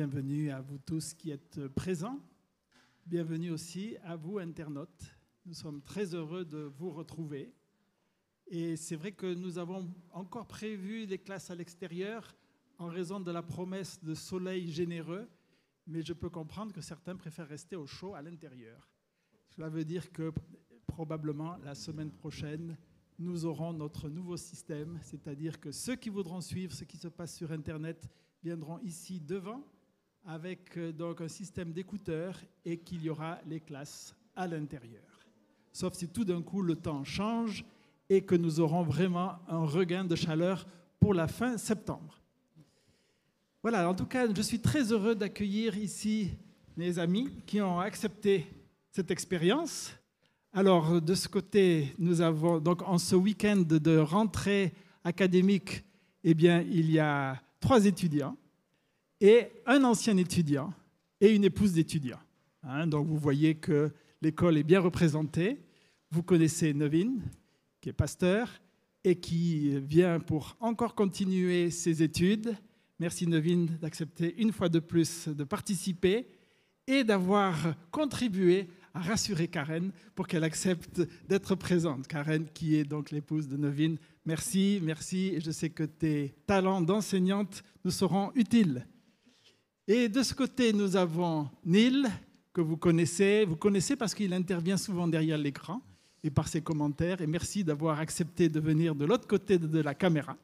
Bienvenue à vous tous qui êtes présents. Bienvenue aussi à vous, internautes. Nous sommes très heureux de vous retrouver. Et c'est vrai que nous avons encore prévu des classes à l'extérieur en raison de la promesse de soleil généreux, mais je peux comprendre que certains préfèrent rester au chaud à l'intérieur. Cela veut dire que probablement la semaine prochaine, nous aurons notre nouveau système, c'est-à-dire que ceux qui voudront suivre ce qui se passe sur Internet viendront ici devant avec euh, donc un système d'écouteurs et qu'il y aura les classes à l'intérieur. Sauf si tout d'un coup le temps change et que nous aurons vraiment un regain de chaleur pour la fin septembre. Voilà, en tout cas, je suis très heureux d'accueillir ici mes amis qui ont accepté cette expérience. Alors, de ce côté, nous avons donc en ce week-end de rentrée académique, eh bien, il y a trois étudiants et un ancien étudiant et une épouse d'étudiant. Hein, donc, vous voyez que l'école est bien représentée. Vous connaissez Nevin, qui est pasteur et qui vient pour encore continuer ses études. Merci Nevin d'accepter une fois de plus de participer et d'avoir contribué à rassurer Karen pour qu'elle accepte d'être présente. Karen, qui est donc l'épouse de Novine, merci, merci. Je sais que tes talents d'enseignante nous seront utiles. Et de ce côté, nous avons Neil, que vous connaissez. Vous connaissez parce qu'il intervient souvent derrière l'écran et par ses commentaires. Et merci d'avoir accepté de venir de l'autre côté de la caméra.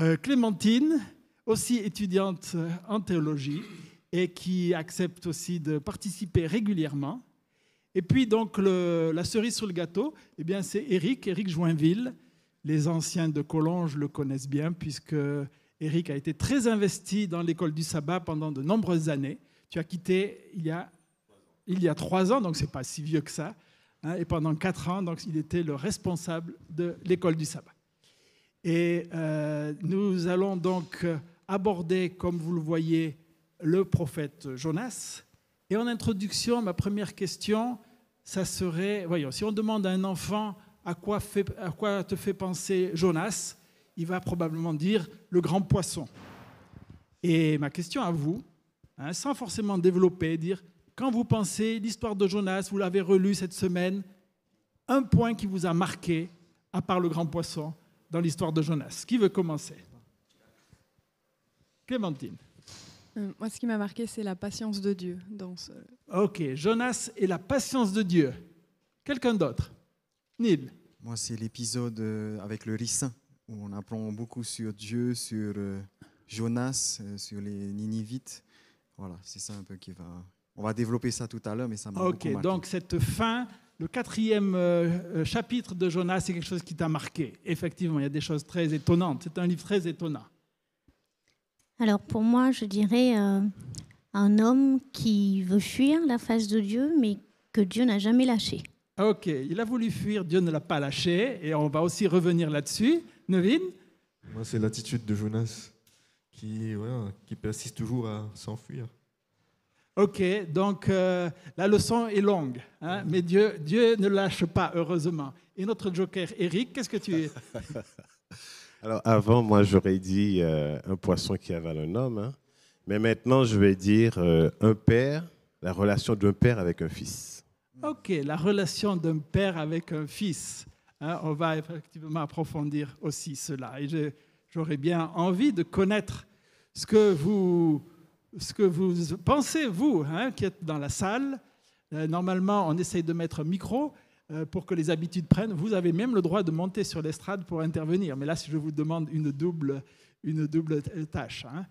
Euh, Clémentine, aussi étudiante en théologie et qui accepte aussi de participer régulièrement. Et puis donc la cerise sur le gâteau, eh bien c'est Eric, Eric Joinville. Les anciens de Collonges le connaissent bien puisque Eric a été très investi dans l'école du sabbat pendant de nombreuses années. Tu as quitté il y a, il y a trois ans, donc c'est pas si vieux que ça. Hein, et pendant quatre ans, donc il était le responsable de l'école du sabbat. Et euh, nous allons donc aborder, comme vous le voyez, le prophète Jonas. Et en introduction, ma première question, ça serait, voyons, si on demande à un enfant à quoi, à quoi te fait penser Jonas, il va probablement dire le grand poisson. Et ma question à vous, hein, sans forcément développer, dire quand vous pensez l'histoire de Jonas, vous l'avez relu cette semaine, un point qui vous a marqué, à part le grand poisson, dans l'histoire de Jonas. Qui veut commencer? Clémentine. Euh, moi, ce qui m'a marqué, c'est la patience de Dieu dans ce. Ok, Jonas et la patience de Dieu. Quelqu'un d'autre? Nil. Moi, c'est l'épisode euh, avec le ricin, où on apprend beaucoup sur Dieu, sur euh, Jonas, sur les Ninivites. Voilà, c'est ça un peu qui va. On va développer ça tout à l'heure, mais ça m'a beaucoup marqué. donc cette fin, le quatrième chapitre de Jonas, c'est quelque chose qui t'a marqué. Effectivement, il y a des choses très étonnantes. C'est un livre très étonnant. Alors pour moi, je dirais euh, un homme qui veut fuir la face de Dieu, mais que Dieu n'a jamais lâché. Ok, il a voulu fuir, Dieu ne l'a pas lâché, et on va aussi revenir là-dessus. Nevin Moi, c'est l'attitude de Jonas qui, qui persiste toujours à s'enfuir. Ok, donc euh, la leçon est longue, hein, mais Dieu, Dieu ne lâche pas, heureusement. Et notre joker, Eric, qu'est-ce que tu es? Alors avant, moi, j'aurais dit euh, un poisson qui avale un homme. Hein. Mais maintenant, je vais dire euh, un père, la relation d'un père avec un fils. OK, la relation d'un père avec un fils. Hein, on va effectivement approfondir aussi cela. Et j'aurais bien envie de connaître ce que vous, ce que vous pensez, vous, hein, qui êtes dans la salle. Euh, normalement, on essaye de mettre un micro. Euh, pour que les habitudes prennent. Vous avez même le droit de monter sur l'estrade pour intervenir. Mais là, je vous demande une double, une double tâche. Hein.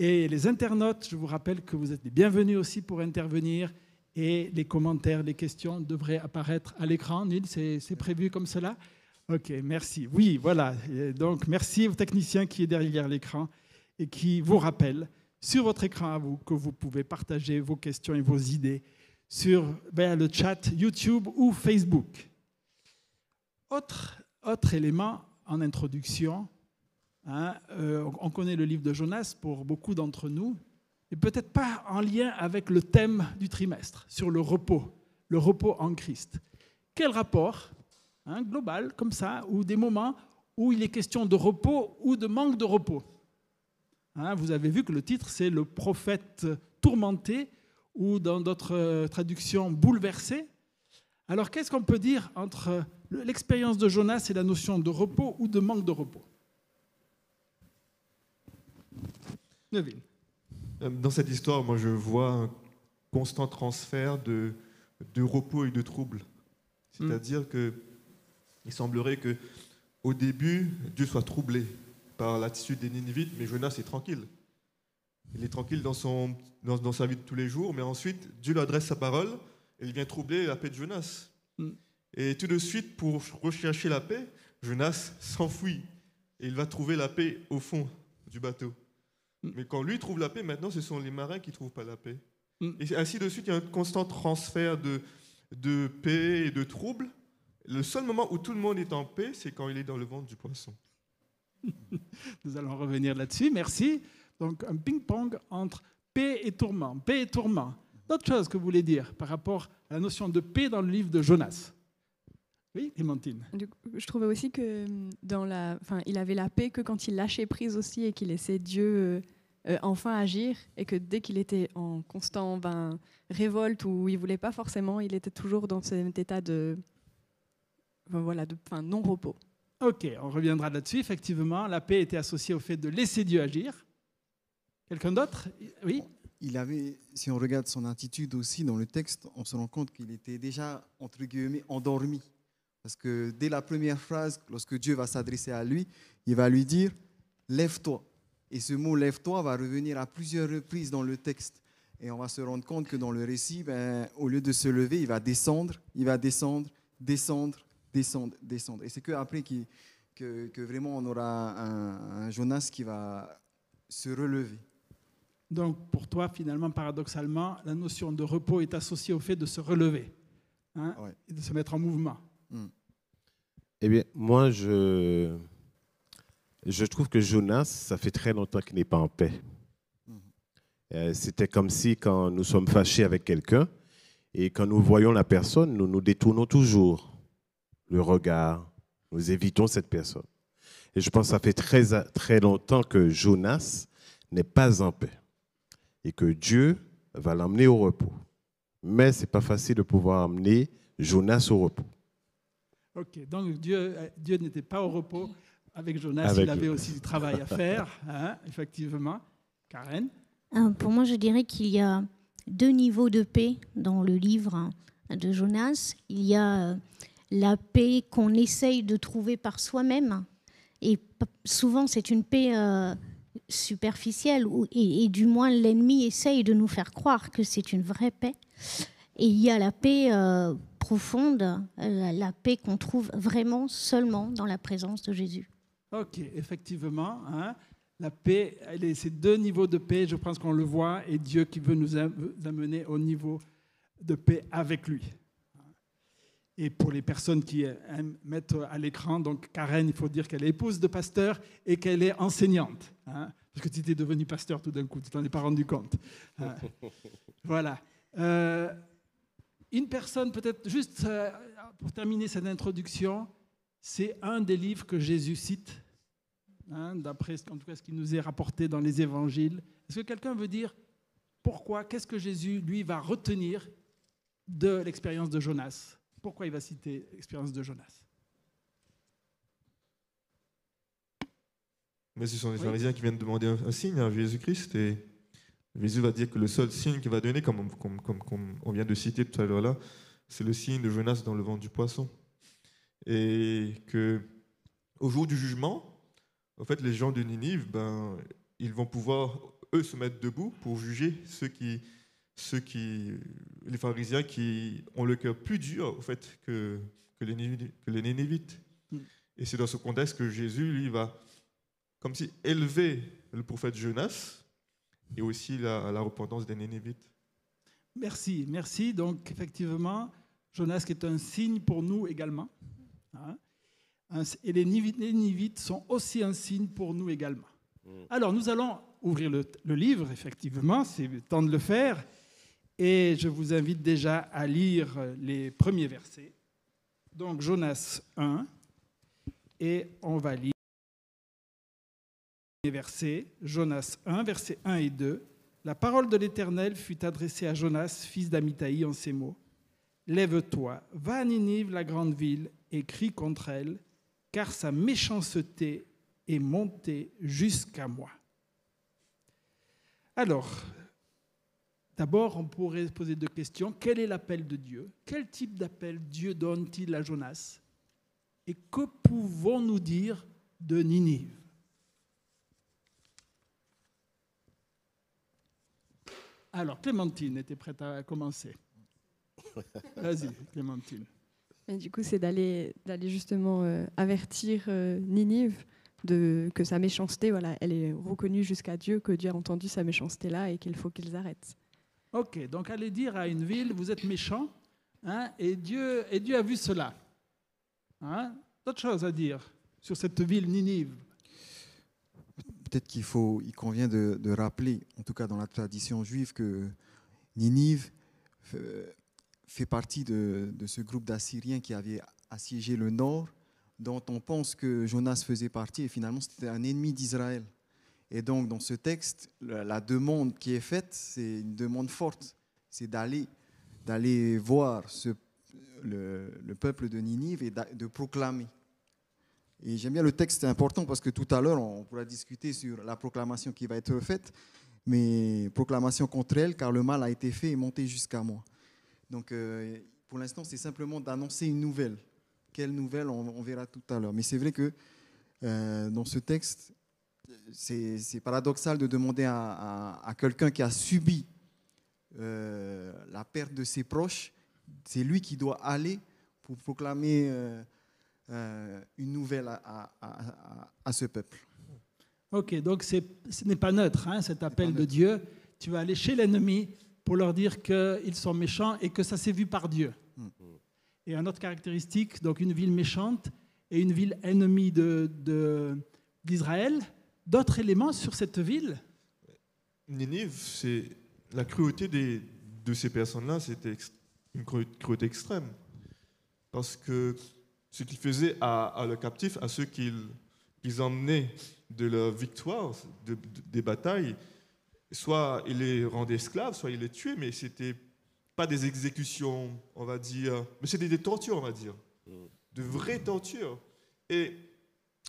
Et les internautes, je vous rappelle que vous êtes les bienvenus aussi pour intervenir. Et les commentaires, les questions devraient apparaître à l'écran. Nil, c'est prévu comme cela? Ok, merci. Oui, voilà. donc, merci aux techniciens qui est derrière l'écran et qui vous rappellent sur votre écran à vous que vous pouvez partager vos questions et vos idées sur ben, le chat YouTube ou Facebook. Autre, autre élément en introduction, hein, euh, on connaît le livre de Jonas pour beaucoup d'entre nous, et peut-être pas en lien avec le thème du trimestre, sur le repos, le repos en Christ. Quel rapport hein, global, comme ça, ou des moments où il est question de repos ou de manque de repos Hein, vous avez vu que le titre, c'est Le prophète tourmenté, ou dans d'autres euh, traductions, bouleversé. Alors, qu'est-ce qu'on peut dire entre l'expérience de Jonas et la notion de repos ou de manque de repos? Neville. Euh, Dans cette histoire, moi, je vois un constant transfert de, de repos et de troubles. C'est-à-dire que il semblerait que au début, Dieu soit troublé par l'attitude des Ninivites, mais Jonas est tranquille. Il est tranquille dans, son, dans, dans sa vie de tous les jours, mais ensuite, Dieu lui adresse sa parole et il vient troubler la paix de Jonas. Mm. Et tout de suite, pour rechercher la paix, Jonas s'enfuit et il va trouver la paix au fond du bateau. Mm. Mais quand lui trouve la paix, maintenant, ce sont les marins qui ne trouvent pas la paix. Mm. Et ainsi de suite, il y a un constant transfert de, de paix et de troubles. Le seul moment où tout le monde est en paix, c'est quand il est dans le ventre du poisson. Nous allons revenir là-dessus. Merci. Donc, un ping-pong entre paix et tourment. Paix et tourment. D'autres choses que vous voulez dire par rapport à la notion de paix dans le livre de Jonas? Oui, Clémentine. Du coup, je trouvais aussi que hum, dans la, enfin, il avait la paix que quand il lâchait prise aussi et qu'il laissait Dieu euh, euh, enfin agir et que dès qu'il était en constant ben, révolte ou il voulait pas forcément, il était toujours dans cet état de, ben, voilà, de enfin, non repos. Ok, on reviendra là-dessus. Effectivement, la paix était associée au fait de laisser Dieu agir. Quelqu'un d'autre? Oui? Il avait, si on regarde son attitude aussi dans le texte, on se rend compte qu'il était déjà, entre guillemets, endormi. Parce que dès la première phrase, lorsque Dieu va s'adresser à lui, il va lui dire Lève-toi. Et ce mot lève-toi va revenir à plusieurs reprises dans le texte. Et on va se rendre compte que dans le récit, ben, au lieu de se lever, il va descendre, il va descendre, descendre, descendre, descendre. Et c'est qu'après qu'il- que, que vraiment on aura un, un Jonas qui va se relever. Donc, pour toi, finalement, paradoxalement, la notion de repos est associée au fait de se relever hein, Ouais. et de se mettre en mouvement. Eh bien, moi, je, je trouve que Jonas, ça fait très longtemps qu'il n'est pas en paix. Euh, C'était comme si quand nous sommes fâchés avec quelqu'un et quand nous voyons la personne, nous nous détournons toujours le regard, nous évitons cette personne. Et je pense que ça fait très, très longtemps que Jonas n'est pas en paix et que Dieu va l'emmener au repos. Mais ce n'est pas facile de pouvoir emmener Jonas au repos. Ok, donc Dieu, Dieu n'était pas au repos avec Jonas, Avec il avait aussi du travail à faire, hein, effectivement. Karen Euh, Pour moi, je dirais qu'il y a deux niveaux de paix dans le livre hein, de Jonas. Il y a euh, la paix qu'on essaye de trouver par soi-même. Et souvent, c'est une paix euh, superficielle, et, et du moins l'ennemi essaye de nous faire croire que c'est une vraie paix. Et il y a la paix euh, profonde, la, la paix qu'on trouve vraiment seulement dans la présence de Jésus. Ok, effectivement. hein, la paix, elle est- ces deux niveaux de paix, je pense qu'on le voit, et Dieu qui veut nous am- amener au niveau de paix avec lui. Et pour les personnes qui aiment mettre à l'écran, donc Karen, il faut dire qu'elle est épouse de pasteur et qu'elle est enseignante. hein, parce que tu étais devenu pasteur tout d'un coup, tu t'en es pas rendu compte. hein. voilà. Euh, une personne, peut-être juste euh, pour terminer cette introduction, c'est un des livres que Jésus cite, hein, d'après ce- en tout cas ce qui nous est rapporté dans les évangiles. Est-ce que quelqu'un veut dire pourquoi, qu'est-ce que Jésus, lui, va retenir de l'expérience de Jonas? Pourquoi il va citer l'expérience de Jonas? Mais ce sont les Oui. pharisiens qui viennent demander un, un signe à Jésus-Christ et Jésus va dire que le seul signe qu'il va donner, comme, on- comme, comme- comme on vient de citer tout à l'heure là, c'est le signe de Jonas dans le ventre du poisson. Et que au jour du jugement, en fait, les gens de Ninive, ben, ils vont pouvoir eux se mettre debout pour juger ceux qui, ceux qui, les pharisiens qui ont le cœur plus dur au fait que, que les que les Nénévites. Mm. Et c'est dans ce contexte que Jésus, lui, va comme si élever le prophète Jonas et aussi la, la repentance des Nénévites. Merci, merci. Donc, effectivement, Jonas qui est un signe pour nous également. hein. Et les Nivites sont aussi un signe pour nous également. Alors, nous allons ouvrir le, le livre, effectivement, c'est le temps de le faire. Et je vous invite déjà à lire les premiers versets. Donc, Jonas 1. Et on va lire. Verset, Jonas 1, versets 1 et 2. La parole de l'Éternel fut adressée à Jonas, fils d'Amitai, en ces mots. Lève-toi, va à Ninive, la grande ville, et crie contre elle, car sa méchanceté est montée jusqu'à moi. Alors, d'abord, on pourrait se poser deux questions. Quel est l'appel de Dieu? Quel type d'appel Dieu donne-t-il à Jonas? Et que pouvons-nous dire de Ninive? Alors, Clémentine était prête à commencer. Vas-y, Clémentine. Et du coup, c'est d'aller d'aller justement euh, avertir euh, Ninive de, que sa méchanceté, voilà, elle est reconnue jusqu'à Dieu, que Dieu a entendu sa méchanceté là et qu'il faut qu'ils arrêtent. Ok, donc allez dire à une ville, vous êtes méchant, hein, et, Dieu, et Dieu a vu cela. Hein, D'autres choses à dire sur cette ville Ninive? Peut-être qu'il faut, il convient de, rappeler, en tout cas dans la tradition juive, que Ninive fait partie de, ce groupe d'Assyriens qui avait assiégé le nord, dont on pense que Jonas faisait partie, et finalement c'était un ennemi d'Israël. Et donc dans ce texte, la, demande qui est faite, c'est une demande forte, c'est d'aller d'aller voir le, le peuple de Ninive et de proclamer. Et j'aime bien le texte, c'est important parce que tout à l'heure, on pourra discuter sur la proclamation qui va être faite, mais proclamation contre elle, car le mal a été fait et monté jusqu'à moi. Donc, euh, pour l'instant, c'est simplement d'annoncer une nouvelle. Quelle nouvelle, on, verra tout à l'heure. Mais c'est vrai que euh, dans ce texte, c'est paradoxal de demander à quelqu'un qui a subi euh, la perte de ses proches, c'est lui qui doit aller pour proclamer euh, une nouvelle à, à- à- à- à ce peuple. Ok, donc ce n'est pas neutre, hein, cet appel de neutre. Dieu. Tu vas aller chez l'ennemi pour leur dire qu'ils sont méchants et que ça s'est vu par Dieu. Mm. Et une autre caractéristique, donc une ville méchante et une ville ennemie de- de- d'Israël. D'autres éléments sur cette ville? Ninive, c'est la cruauté des- de ces personnes-là, c'était une cru- cruauté extrême. Parce que ce qu'ils faisaient à, à leurs captifs, à ceux qu'ils emmenaient de leur victoire, de- de- des batailles, soit ils les rendaient esclaves, soit ils les tuaient, mais c'était pas des exécutions, on va dire, mais c'était des tortures, on va dire, de vraies tortures. Et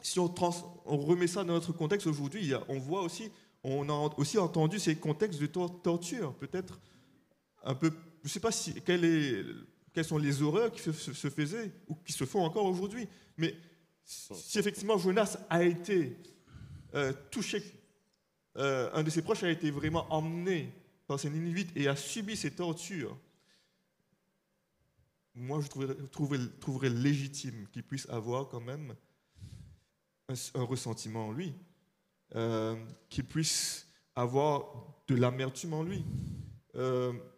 si on, trans- on remet ça dans notre contexte aujourd'hui, on voit aussi on a aussi entendu ces contextes de tor- torture, peut-être un peu. Je ne sais pas si, quelle est- quelles sont les horreurs qui se, faisaient ou qui se font encore aujourd'hui. Mais si effectivement Jonas a été euh, touché, euh, un de ses proches a été vraiment emmené par ces Ninivites et a subi ces tortures, moi je trouverais, légitime qu'il puisse avoir quand même un, un ressentiment en lui euh, qu'il puisse avoir de l'amertume en lui.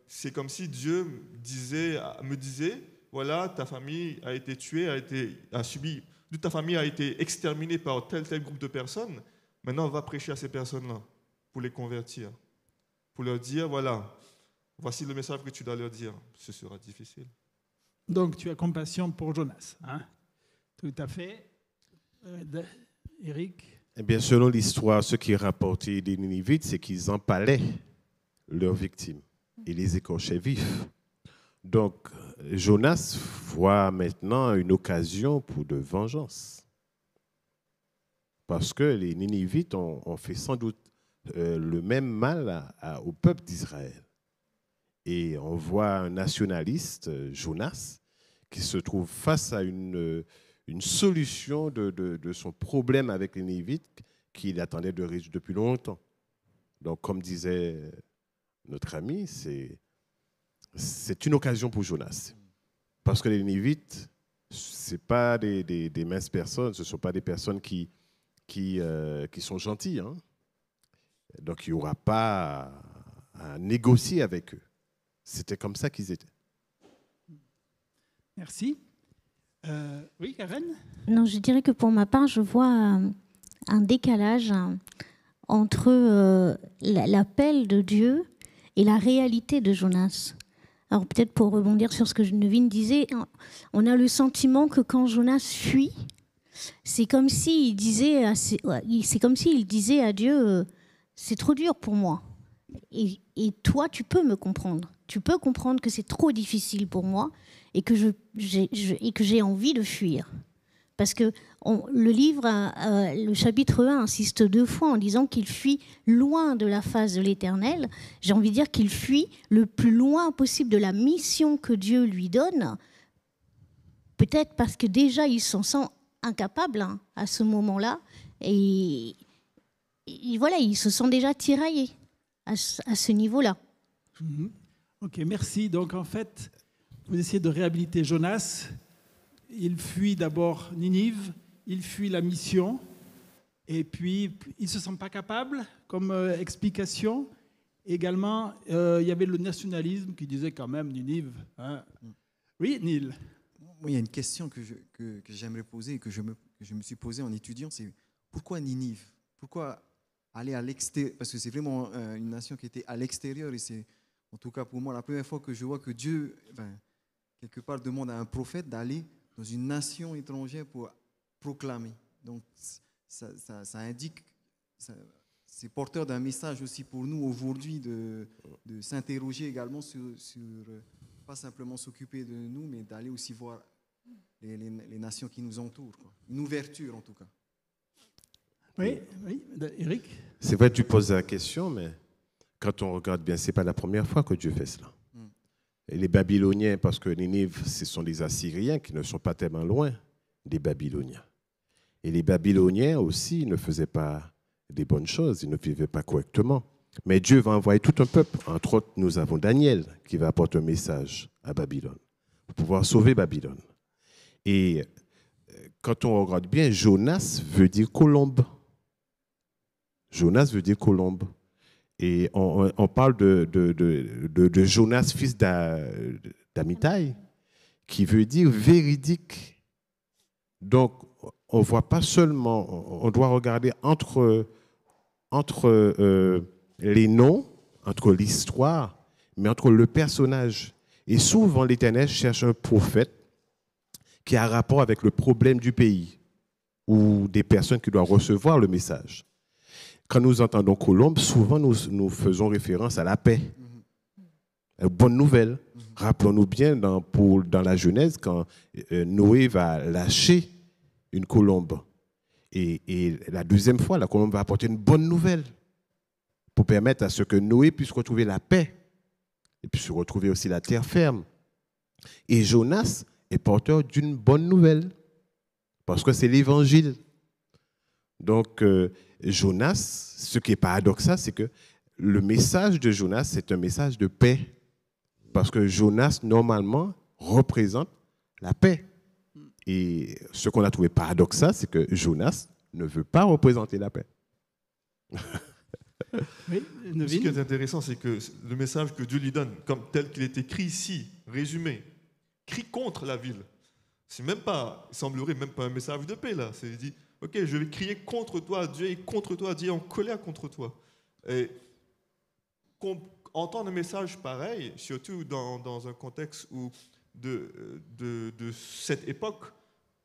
C'est comme si Dieu disait, me disait, voilà, ta famille a été tuée, a, été, a subi, toute ta famille a été exterminée par tel tel groupe de personnes. Maintenant, on va prêcher à ces personnes-là pour les convertir, pour leur dire, voilà, voici le message que tu dois leur dire. Ce sera difficile. Donc tu as compassion pour Jonas. hein? Tout à fait. Euh, Eric? Eh bien, selon l'histoire, ce qui est rapporté des Ninivites, c'est qu'ils empalaient leurs victimes et les écorchaient vifs. Donc, Jonas voit maintenant une occasion pour de vengeance. Parce que les Ninivites ont, fait sans doute euh, le même mal au peuple d'Israël. Et on voit un nationaliste, Jonas, qui se trouve face à une, euh, solution de, son problème avec les Névites qu'il attendait de depuis longtemps. Donc, comme disait notre ami, c'est, c'est une occasion pour Jonas. Parce que les Névites, ce n'est pas des, des- des minces personnes, ce ne sont pas des personnes qui, qui, euh, qui sont gentilles. hein. Donc, il n'y aura pas à, à négocier avec eux. C'était comme ça qu'ils étaient. Merci. Euh, oui, Karen? Non, je dirais que pour ma part, je vois euh, un décalage hein, entre euh, la- l'appel de Dieu et la réalité de Jonas. Alors peut-être pour rebondir sur ce que Geneviève disait, on a le sentiment que quand Jonas fuit, C'est comme s'il disait, disait à Dieu, euh, c'est trop dur pour moi. Et, toi, tu peux me comprendre. Tu peux comprendre que c'est trop difficile pour moi et que j'ai envie de fuir. Parce que le livre, euh, le chapitre 1 insiste deux fois en disant qu'il fuit loin de la face de l'Éternel. J'ai envie de dire qu'il fuit le plus loin possible de la mission que Dieu lui donne. Peut-être parce que déjà il s'en sent incapable hein, à ce moment-là. Et, voilà, il se sent déjà tiraillé à ce, à ce niveau-là. Mhm. Ok, merci. Donc en fait, vous essayez de réhabiliter Jonas. Il fuit d'abord Ninive, il fuit la mission, et puis il ne se sent pas capable comme euh, explication. Également, euh, il y avait le nationalisme qui disait quand même Ninive. hein. Oui. Moi, il y a une question que, que, j'aimerais poser et que je, me, je me suis posée en étudiant, c'est pourquoi Ninive? Pourquoi aller à l'extérieur? Parce que c'est vraiment euh, une nation qui était à l'extérieur et c'est, en tout cas pour moi, la première fois que je vois que Dieu, quelque part, demande à un prophète d'aller dans une nation étrangère pour proclamer. Donc, ça, ça- ça indique, ça- c'est porteur d'un message aussi pour nous aujourd'hui de, de s'interroger également sur, sur, euh, pas simplement s'occuper de nous, mais d'aller aussi voir les, les- les nations qui nous entourent. quoi. Une ouverture en tout cas. Oui, oui, Eric? C'est vrai, tu poses la question, mais quand on regarde bien, c'est pas la première fois que Dieu fait cela. Les Babyloniens, parce que Ninive, ce sont des Assyriens qui ne sont pas tellement loin des Babyloniens. Et les Babyloniens aussi ne faisaient pas des bonnes choses, ils ne vivaient pas correctement. Mais Dieu va envoyer tout un peuple. Entre autres, nous avons Daniel qui va apporter un message à Babylone pour pouvoir sauver Babylone. Et euh, quand on regarde bien, Jonas veut dire colombe. Jonas veut dire colombe. Et on, parle de, de- de- Jonas, fils d'A- d'Amitai, qui veut dire véridique. Donc, on ne voit pas seulement, on doit regarder entre, entre euh, les noms, entre l'histoire, mais entre le personnage. Et souvent, l'Éternel cherche un prophète qui a rapport avec le problème du pays ou des personnes qui doivent recevoir le message. Quand nous entendons Colombe, souvent nous, nous faisons référence à la paix. Une bonne nouvelle. Rappelons-nous bien dans, la Genèse, quand euh, Noé va lâcher une colombe. Et, et la deuxième fois, la colombe va apporter une bonne nouvelle pour permettre à ce que Noé puisse retrouver la paix et puisse retrouver aussi la terre ferme. Et Jonas est porteur d'une bonne nouvelle parce que c'est l'évangile. Donc, euh, Jonas, ce qui est paradoxal, c'est que le message de Jonas, c'est un message de paix. Parce que Jonas, normalement, représente la paix. Et ce qu'on a trouvé paradoxal, c'est que Jonas ne veut pas représenter la paix. Oui, Ce qui est intéressant, c'est que le message que Dieu lui donne, comme tel qu'il est écrit ici, résumé, crie contre la ville. C'est même pas, il semblerait même pas un message de paix là. C'est dit, ok, je vais crier contre toi, Dieu est contre toi, Dieu est en colère contre toi. Et entendre un message pareil, surtout dans, un contexte où de, cette époque,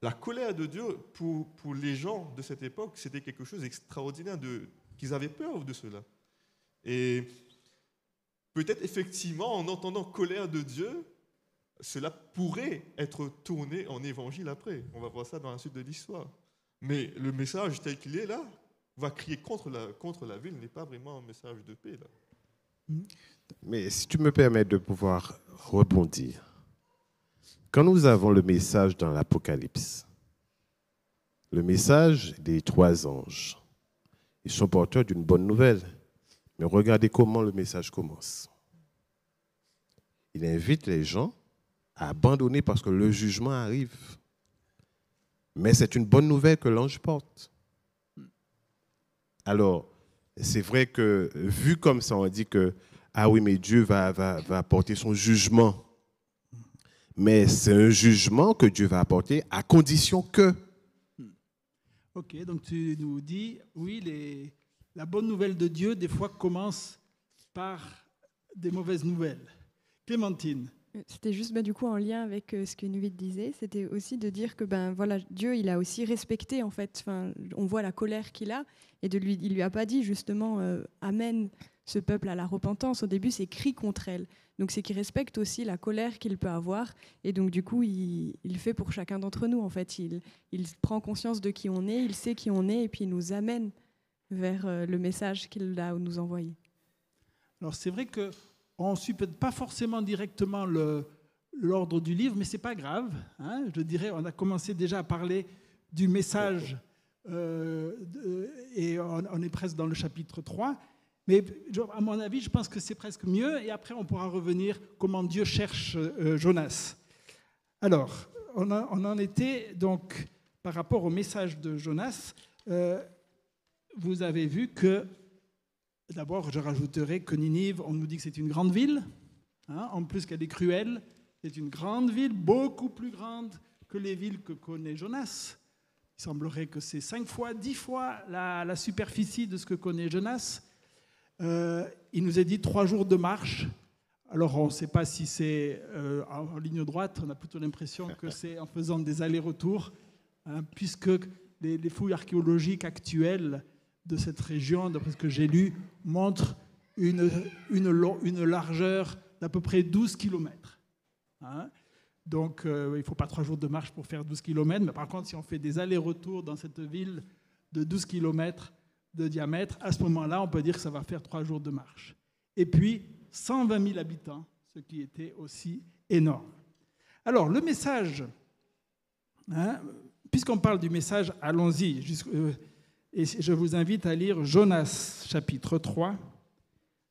la colère de Dieu pour, les gens de cette époque, c'était quelque chose d'extraordinaire, de, qu'ils avaient peur de cela. Et peut-être effectivement, en entendant colère de Dieu, cela pourrait être tourné en évangile après. On va voir ça dans la suite de l'histoire. Mais le message tel qu'il est là, va crier contre la, contre la ville, n'est pas vraiment un message de paix. Là. Mais si tu me permets de pouvoir rebondir, quand nous avons le message dans l'Apocalypse, le message des trois anges, ils sont porteurs d'une bonne nouvelle. Mais regardez comment le message commence. Il invite les gens à abandonner parce que le jugement arrive. Mais c'est une bonne nouvelle que l'ange porte. Alors, c'est vrai que vu comme ça, on dit que, ah oui, mais Dieu va, va, va apporter son jugement. Mais c'est un jugement que Dieu va apporter à condition que. Ok, donc tu nous dis, oui, les- la bonne nouvelle de Dieu, des fois, commence par des mauvaises nouvelles. Clémentine, C'était juste bah, du coup en lien avec euh, ce que Nuit disait, c'était aussi de dire que ben Dieu il a aussi respecté en fait, enfin, on voit la colère qu'il a. Et de lui il lui a pas dit justement euh, amène ce peuple à la repentance. Au début c'est cri contre elle, donc c'est qu'il respecte aussi la colère qu'il peut avoir. Et donc du coup il, il fait pour chacun d'entre nous en fait, il, il prend conscience de qui on est, il sait qui on est et puis il nous amène vers euh, le message qu'il a nous envoyé. Alors c'est vrai que on ne peut-être pas forcément directement l'ordre du livre, mais c'est pas grave. Hein. je dirais, on a commencé déjà à parler du message euh, et on, est presque dans le chapitre 3. Mais à mon avis, je pense que c'est presque mieux. Et après, on pourra revenir comment Dieu cherche euh, Jonas. Alors, on, en était donc par rapport au message de Jonas. Euh, vous avez vu que D'abord, je rajouterai que Ninive, on nous dit que c'est une grande ville, hein, en plus qu'elle est cruelle. C'est une grande ville, beaucoup plus grande que les villes que connaît Jonas. Il semblerait que c'est cinq fois, dix fois la, superficie de ce que connaît Jonas. Euh, il nous est dit trois jours de marche. Alors on ne sait pas si c'est euh, en, ligne droite, on a plutôt l'impression que c'est en faisant des allers-retours, hein, puisque les, fouilles archéologiques actuelles de cette région, d'après ce que j'ai lu, montre une, une, largeur d'à peu près 12 km. Hein. Donc euh, il ne faut pas trois jours de marche pour faire 12 km, mais par contre si on fait des allers-retours dans cette ville de 12 km de diamètre, à ce moment-là on peut dire que ça va faire trois jours de marche. Et puis 120 000 habitants, ce qui était aussi énorme. Alors le message, hein, puisqu'on parle du message, allons-y. Euh, et je vous invite à lire Jonas chapitre 3,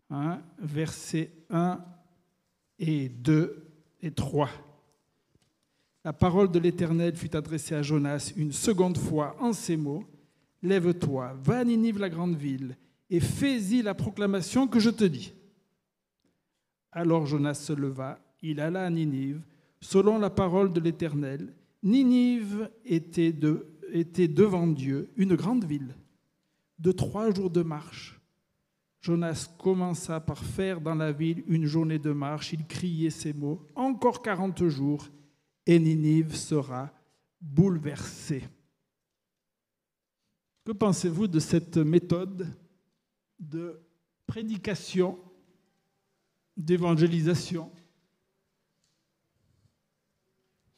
hein, versets 1 et 2 et 3. La parole de l'Éternel fut adressée à Jonas une seconde fois en ces mots. Lève-toi, va à Ninive, la grande ville, et fais-y la proclamation que je te dis. Alors Jonas se leva, il alla à Ninive, selon la parole de l'Éternel. Ninive était de était devant Dieu une grande ville de trois jours de marche. Jonas commença par faire dans la ville une journée de marche. Il criait ces mots Encore quarante jours, et Ninive sera bouleversée. Que pensez-vous de cette méthode de prédication, d'évangélisation?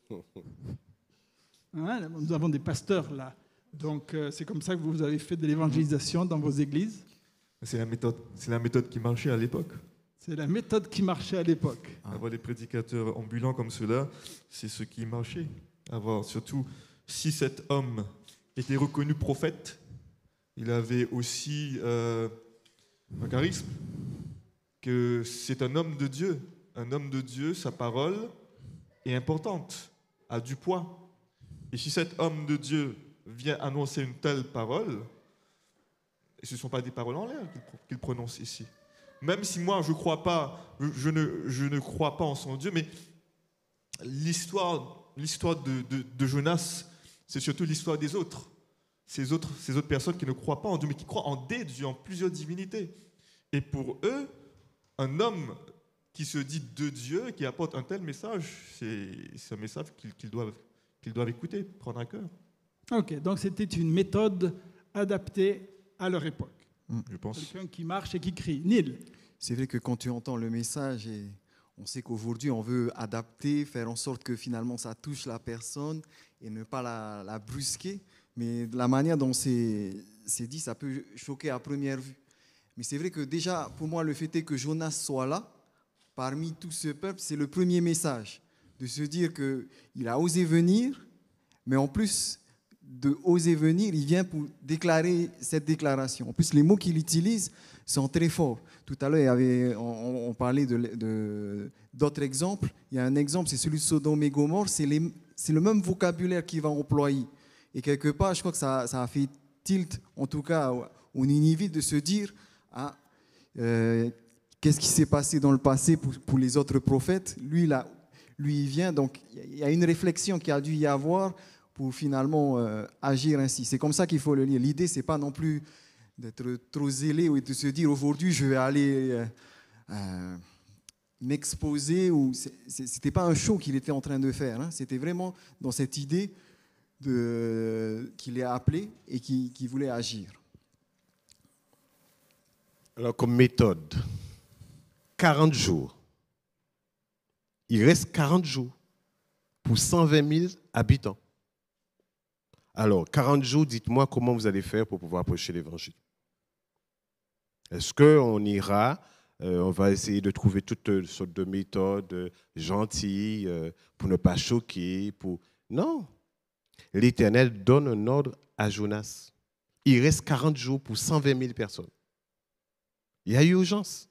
Hein, nous avons des pasteurs là. Donc euh, c'est comme ça que vous avez fait de l'évangélisation dans vos églises. C'est la méthode, c'est la méthode qui marchait à l'époque. C'est la méthode qui marchait à l'époque. Avoir des prédicateurs ambulants comme ceux-là, c'est ce qui marchait. Avoir surtout si cet homme était reconnu prophète, il avait aussi euh, un charisme, que c'est un homme de Dieu. Un homme de Dieu, sa parole est importante, a du poids. Et si cet homme de Dieu vient annoncer une telle parole, ce ne sont pas des paroles en l'air qu'il prononce ici. Même si moi, je, crois pas, je, ne, crois pas en son Dieu, mais l'histoire, de, de, Jonas, c'est surtout l'histoire des autres. Ces, autres. personnes qui ne croient pas en Dieu, mais qui croient en des dieux, en plusieurs divinités. Et pour eux, un homme qui se dit de Dieu, qui apporte un tel message, c'est un message qu'ils doivent qu'ils doivent écouter, prendre à cœur. Ok, donc c'était une méthode adaptée à leur époque. Mm, je pense. Quelqu'un qui marche et qui crie. Nil. C'est vrai que quand tu entends le message, et on sait qu'aujourd'hui on veut adapter, faire en sorte que finalement ça touche la personne et ne pas la, brusquer. Mais la manière dont c'est dit, ça peut choquer à première vue. Mais c'est vrai que déjà, pour moi, le fait est que Jonas soit là, parmi tout ce peuple, c'est le premier message de se dire qu'il a osé venir, mais en plus de oser venir, il vient pour déclarer cette déclaration. En plus, les mots qu'il utilise sont très forts. Tout à l'heure, on, parlait d'autres exemples. Il y a un exemple, c'est celui de Sodome et Gomorre. C'est le même vocabulaire qu'il va employer. Et quelque part, je crois que ça, a fait tilt, en tout cas aux Ninivites, de se dire ah, euh, qu'est-ce qui s'est passé dans le passé pour, les autres prophètes? Lui, il lui vient. Donc il y a une réflexion qui a dû y avoir pour finalement euh, agir ainsi. C'est comme ça qu'il faut le lire. L'idée, c'est pas non plus d'être trop zélé ou de se dire aujourd'hui je vais aller euh, euh, m'exposer ou c'était pas un show qu'il était en train de faire. hein. C'était vraiment dans cette idée qu'il est appelé et qui qui voulait agir. Alors, comme méthode, 40 jours. Il reste 40 jours pour 120 000 habitants. Alors, 40 jours, dites-moi comment vous allez faire pour pouvoir prêcher l'évangile. Est-ce qu'on ira, euh, on va essayer de trouver toutes sortes de méthodes euh, gentilles euh, pour ne pas choquer pour... Non. L'Éternel donne un ordre à Jonas. Il reste 40 jours pour 120 000 personnes. Il y a eu urgence.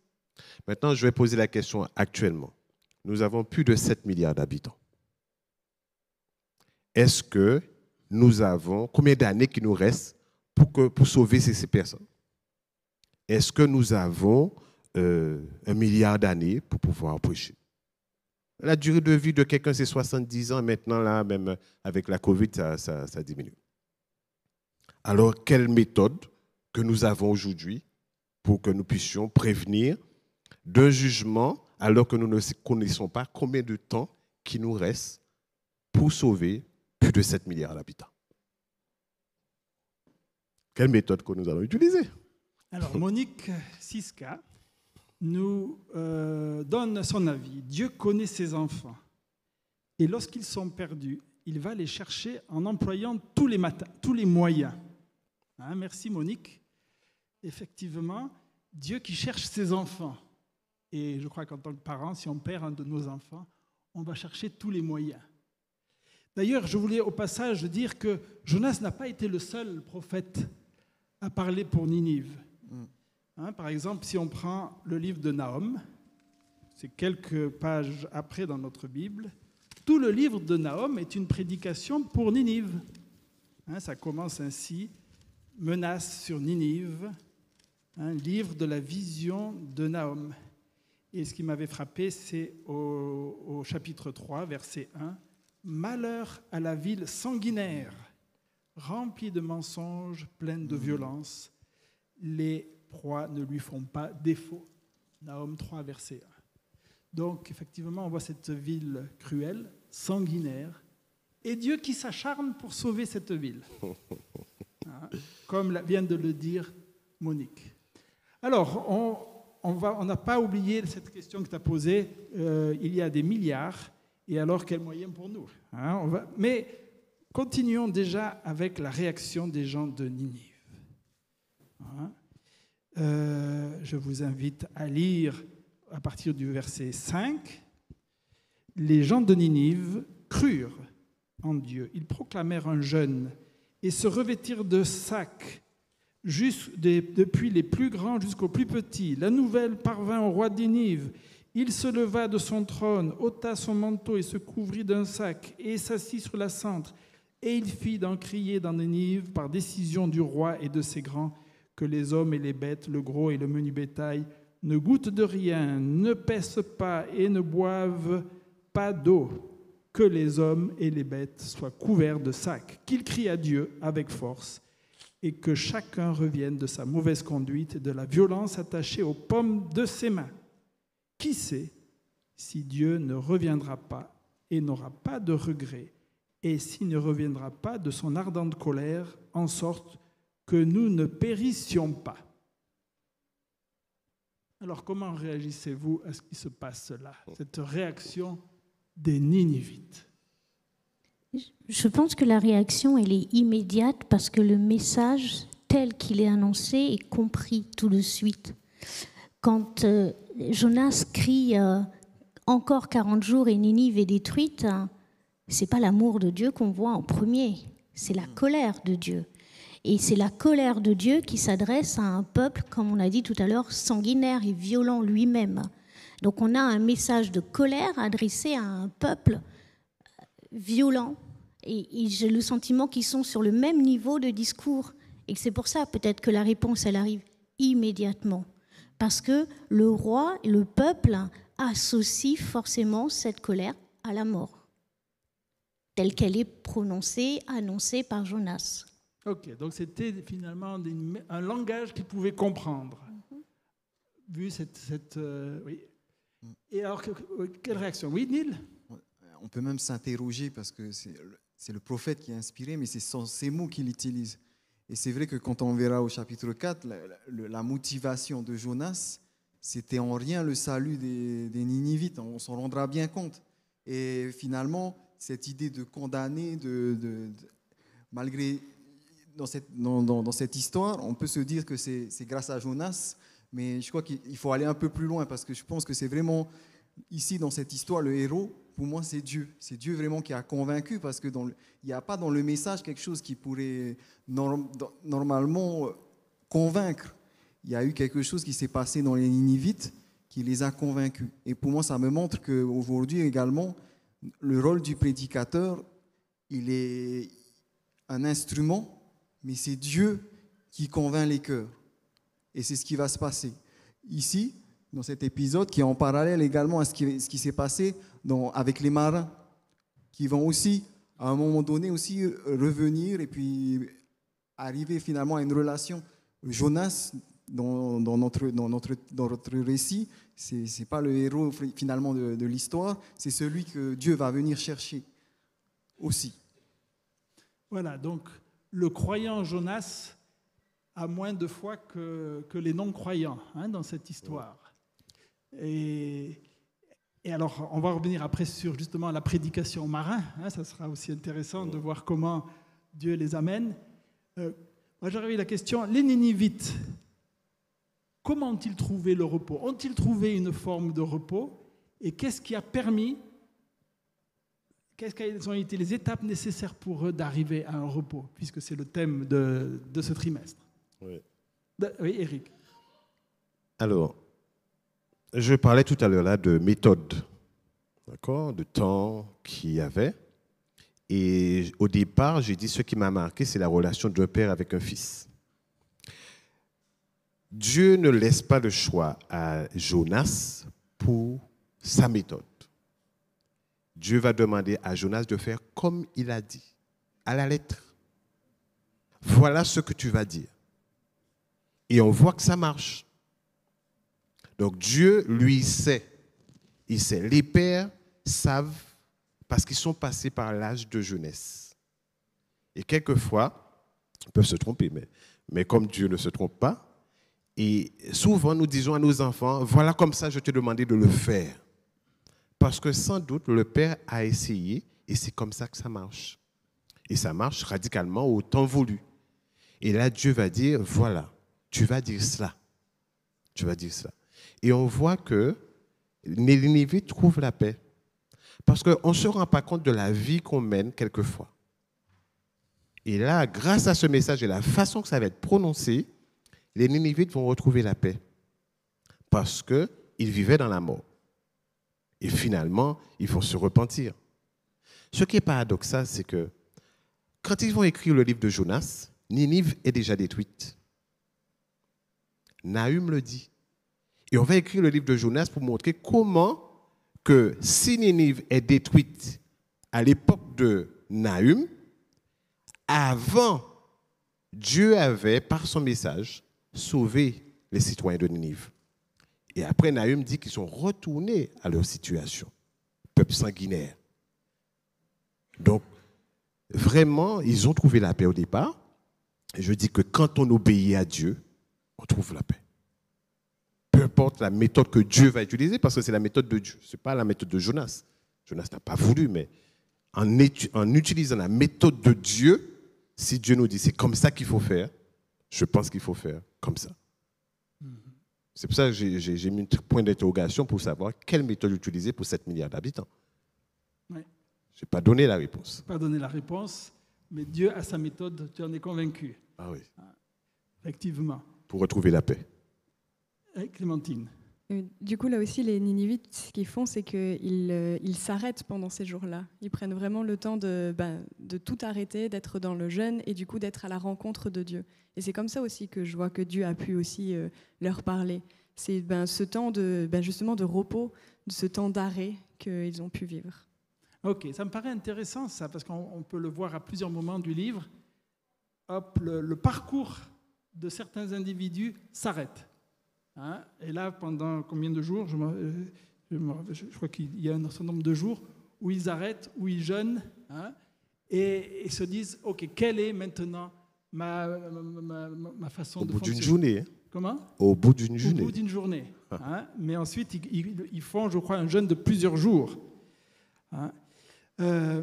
Maintenant, je vais poser la question actuellement. Nous avons plus de 7 milliards d'habitants. Est-ce que nous avons combien d'années qui nous restent pour, sauver ces, personnes? Est-ce que nous avons euh, un milliard d'années pour pouvoir prêcher? La durée de vie de quelqu'un, c'est 70 ans. Maintenant, là, même avec la COVID, ça diminue. Alors, quelle méthode que nous avons aujourd'hui pour que nous puissions prévenir d'un jugement alors que nous ne connaissons pas combien de temps qui nous reste pour sauver plus de 7 milliards d'habitants. Quelle méthode que nous allons utiliser? Alors, Monique Siska nous euh, donne son avis. Dieu connaît ses enfants. Et lorsqu'ils sont perdus, il va les chercher en employant tous les, tous les moyens. Hein, merci Monique. Effectivement, Dieu qui cherche ses enfants. Et je crois qu'en tant que parent, si on perd un de nos enfants, on va chercher tous les moyens. D'ailleurs, je voulais au passage dire que Jonas n'a pas été le seul prophète à parler pour Ninive. Hein, par exemple, si on prend le livre de Nahum, c'est quelques pages après dans notre Bible, tout le livre de Nahum est une prédication pour Ninive. Hein, ça commence ainsi, menace sur Ninive, un livre de la vision de Nahum. Et ce qui m'avait frappé, c'est au, au chapitre 3, verset 1, Malheur à la ville sanguinaire, remplie de mensonges, pleine de violence. Les proies ne lui font pas défaut. Nahum 3, verset 1. Donc, effectivement, on voit cette ville cruelle, sanguinaire, et Dieu qui s'acharne pour sauver cette ville. Hein, Comme vient de le dire Monique. Alors, on on n'a pas oublié cette question que tu as posée. Euh, il y a des milliards, et alors quels moyens pour nous Hein, Mais continuons déjà avec la réaction des gens de Ninive. Hein. Euh, je vous invite à lire à partir du verset 5. Les gens de Ninive crurent en Dieu. Ils proclamèrent un jeûne et se revêtirent de sacs des- depuis les plus grands jusqu'aux plus petits. La nouvelle parvint au roi de Ninive. Il se leva de son trône, ôta son manteau et se couvrit d'un sac, et s'assit sur la centre. Et il fit d'en crier dans Ninive, par décision du roi et de ses grands, que les hommes et les bêtes, le gros et le menu bétail, ne goûtent de rien, ne pèsent pas et ne boivent pas d'eau, que les hommes et les bêtes soient couverts de sacs, qu'ils crient à Dieu avec force, et que chacun revienne de sa mauvaise conduite et de la violence attachée aux pommes de ses mains. Qui sait si Dieu ne reviendra pas et n'aura pas de regret, et s'il ne reviendra pas de son ardente colère, en sorte que nous ne périssions pas. Alors comment réagissez-vous à ce qui se passe là, cette réaction des Ninivites? Je pense que la réaction, elle est immédiate parce que le message tel qu'il est annoncé est compris tout de suite. Quand euh, Jonas crie euh, encore 40 jours et Ninive est détruite, hein, c'est pas l'amour de Dieu qu'on voit en premier, c'est la colère de Dieu. Et c'est la colère de Dieu qui s'adresse à un peuple, comme on a dit tout à l'heure, sanguinaire et violent lui-même. Donc on a un message de colère adressé à un peuple violents et, et j'ai le sentiment qu'ils sont sur le même niveau de discours et c'est pour ça peut-être que la réponse elle arrive immédiatement parce que le roi et le peuple associent forcément cette colère à la mort telle qu'elle est prononcée, annoncée par Jonas. Ok, donc c'était finalement un langage qu'ils pouvaient comprendre. Vu cette... cette, euh, oui. Et alors, que- quelle réaction? Oui, Neil? On peut même s'interroger parce que c'est le- prophète qui est inspiré, mais c'est ces mots qu'il utilise. Et c'est vrai que quand on verra au chapitre 4, la, motivation de Jonas, c'était en rien le salut des, Ninivites. On s'en rendra bien compte. Et finalement, cette idée de condamner, de, malgré dans cette, dans, dans- dans cette histoire, on peut se dire que c'est grâce à Jonas, mais je crois qu'il il faut aller un peu plus loin parce que je pense que c'est vraiment ici dans cette histoire, le héros, pour moi, c'est Dieu. C'est Dieu vraiment qui a convaincu parce que dans le- il n'y a pas dans le message quelque chose qui pourrait normalement euh, convaincre. Il y a eu quelque chose qui s'est passé dans les Ninivites qui les a convaincus. Et pour moi, ça me montre qu'aujourd'hui également, le rôle du prédicateur, il est un instrument, mais c'est Dieu qui convainc les cœurs. Et c'est ce qui va se passer. Ici, dans cet épisode, qui est en parallèle également à ce qui s'est passé dans- avec les marins, qui vont aussi, à un moment donné, aussi revenir et puis arriver finalement à une relation. Jonas, dans, dans notre, dans, notre, dans notre récit, ce n'est pas le héros finalement de, l'histoire, c'est celui que Dieu va venir chercher aussi. Voilà, donc le croyant Jonas a moins de foi que, que les non-croyants hein, dans cette histoire. Et, et alors, on va revenir après sur justement la prédication aux marins. hein, ça sera aussi intéressant de voir comment Dieu les amène. Euh, moi, j'aurais eu la question les Ninivites, comment ont-ils trouvé le repos? Ont-ils trouvé une forme de repos? Et qu'est-ce qui a permis Quelles ont été les étapes nécessaires pour eux d'arriver à un repos, puisque c'est le thème de, de ce trimestre? Oui. De- oui, Eric. Alors, je parlais tout à l'heure là de méthode, d'accord, de temps qu'il y avait. Et au départ, j'ai dit ce qui m'a marqué, c'est la relation d'un père avec un fils. Dieu ne laisse pas le choix à Jonas pour sa méthode. Dieu va demander à Jonas de faire comme il a dit, à la lettre. Voilà ce que tu vas dire. Et on voit que ça marche. Donc Dieu, lui, sait. Il sait. Les pères savent parce qu'ils sont passés par l'âge de jeunesse. Et quelquefois, ils peuvent se tromper, mais, mais comme Dieu ne se trompe pas, et souvent nous disons à nos enfants, voilà comme ça je t'ai demandé de le faire. Parce que sans doute le père a essayé et c'est comme ça que ça marche. Et ça marche radicalement au temps voulu. Et là, Dieu va dire, voilà, tu vas dire cela. Tu vas dire cela. Et on voit que les Ninévites trouvent la paix. Parce qu'on ne se rend pas compte de la vie qu'on mène quelquefois. Et là, grâce à ce message et la façon que ça va être prononcé, les Ninévites vont retrouver la paix. Parce qu'ils vivaient dans la mort. Et finalement, il faut se repentir. Ce qui est paradoxal, c'est que quand ils vont écrire le livre de Jonas, Ninive est déjà détruite. Nahum le dit. Et on va écrire le livre de Jonas pour montrer comment que si Ninive est détruite à l'époque de Nahum, avant, Dieu avait, par son message, sauvé les citoyens de Ninive. Et après, Nahum dit qu'ils sont retournés à leur situation, peuple sanguinaire. Donc, vraiment, ils ont trouvé la paix au départ. Je dis que quand on obéit à Dieu, on trouve la paix. Peu importe la méthode que Dieu va utiliser, parce que c'est la méthode de Dieu, ce n'est pas la méthode de Jonas. Jonas n'a pas voulu, mais en, utilisant la méthode de Dieu, si Dieu nous dit c'est comme ça qu'il faut faire, je pense qu'il faut faire comme ça. C'est pour ça que j'ai- mis un point d'interrogation pour savoir quelle méthode utiliser pour 7 milliards d'habitants. Ouais. Je n'ai pas donné la réponse. Pas donné la réponse, mais Dieu a sa méthode, tu en es convaincu, Ah oui. effectivement. Pour retrouver la paix. Clémentine. Du coup, là aussi, les Ninivites, ce qu'ils font, c'est qu'ils euh, ils s'arrêtent pendant ces jours-là. Ils prennent vraiment le temps de, ben, de tout arrêter, d'être dans le jeûne et du coup d'être à la rencontre de Dieu. Et c'est comme ça aussi que je vois que Dieu a pu aussi euh, leur parler. C'est ben, ce temps de, ben, justement de repos, de ce temps d'arrêt qu'ils ont pu vivre. Ok, ça me paraît intéressant ça, parce qu'on on peut le voir à plusieurs moments du livre. Hop, le, le parcours de certains individus s'arrête. Hein, et là, pendant combien de jours je me- euh, je, me rappelle- je crois qu'il y a un certain nombre de jours où ils arrêtent, où ils jeûnent, hein, et, et se disent, OK, quelle est maintenant ma, ma, ma- ma façon Au de bout d'une fonctionner journée. hein. Comment? Au bout d'une Au journée. bout d'une journée. hein. Mais ensuite, ils, ils- ils font, je crois, un jeûne de plusieurs jours. Euh,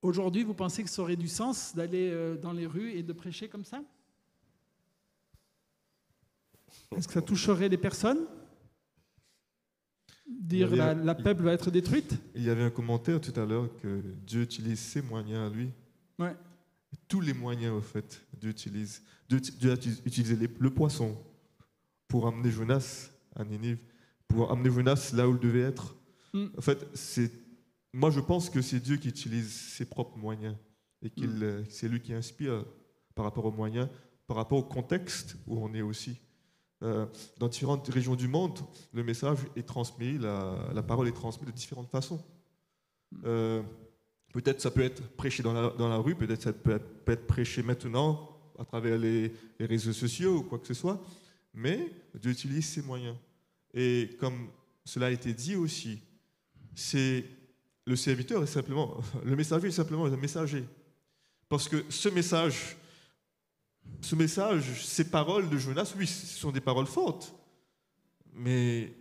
Aujourd'hui, vous pensez que ça aurait du sens d'aller euh, dans les rues et de prêcher comme ça? Est-ce que ça toucherait les personnes? Dire la, avait- la peuple va être détruite? Il y avait un commentaire tout à l'heure que Dieu utilise ses moyens à lui. Ouais. Tous les moyens, au fait, Dieu utilise. Dieu, Dieu a utilisé les- le poisson pour amener Jonas à Ninive, pour amener Jonas là où il devait être. Mm. En fait, c'est, moi, je pense que c'est Dieu qui utilise ses propres moyens et qu'il, Mm. euh, c'est lui qui inspire par rapport aux moyens, par rapport au contexte où on est aussi. Euh, dans différentes régions du monde, le message est transmis, la, la parole est transmise de différentes façons. Euh, peut-être ça peut être prêché dans la, dans la rue, peut-être ça peut être, peut être prêché maintenant à travers les, les réseaux sociaux ou quoi que ce soit, mais Dieu utilise ses moyens. Et comme cela a été dit aussi, c'est le serviteur est simplement, le messager est simplement un messager. Parce que ce message, ce message, ces paroles de Jonas, oui, ce sont des paroles fortes, mais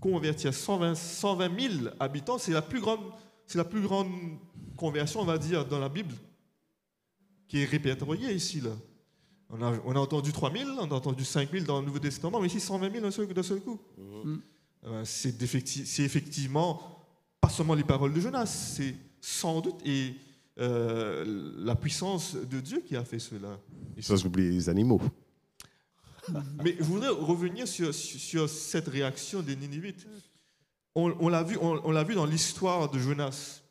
convertir 120, 120 000 habitants, c'est la plus grande, c'est la plus grande conversion, on va dire, dans la Bible, qui est répertoriée ici. Là. On, a, on a entendu 3 000, on a entendu 5 000 dans le Nouveau Testament, mais ici 120 000 d'un seul, coup. Euh, c'est, d'effecti- c'est effectivement pas seulement les paroles de Jonas, c'est sans doute et euh, la puissance de Dieu qui a fait cela. Et sans oublier les animaux. Mais je voudrais revenir sur, cette réaction des Ninivites. On, on l'a vu, on, on l'a vu dans l'histoire de Jonas.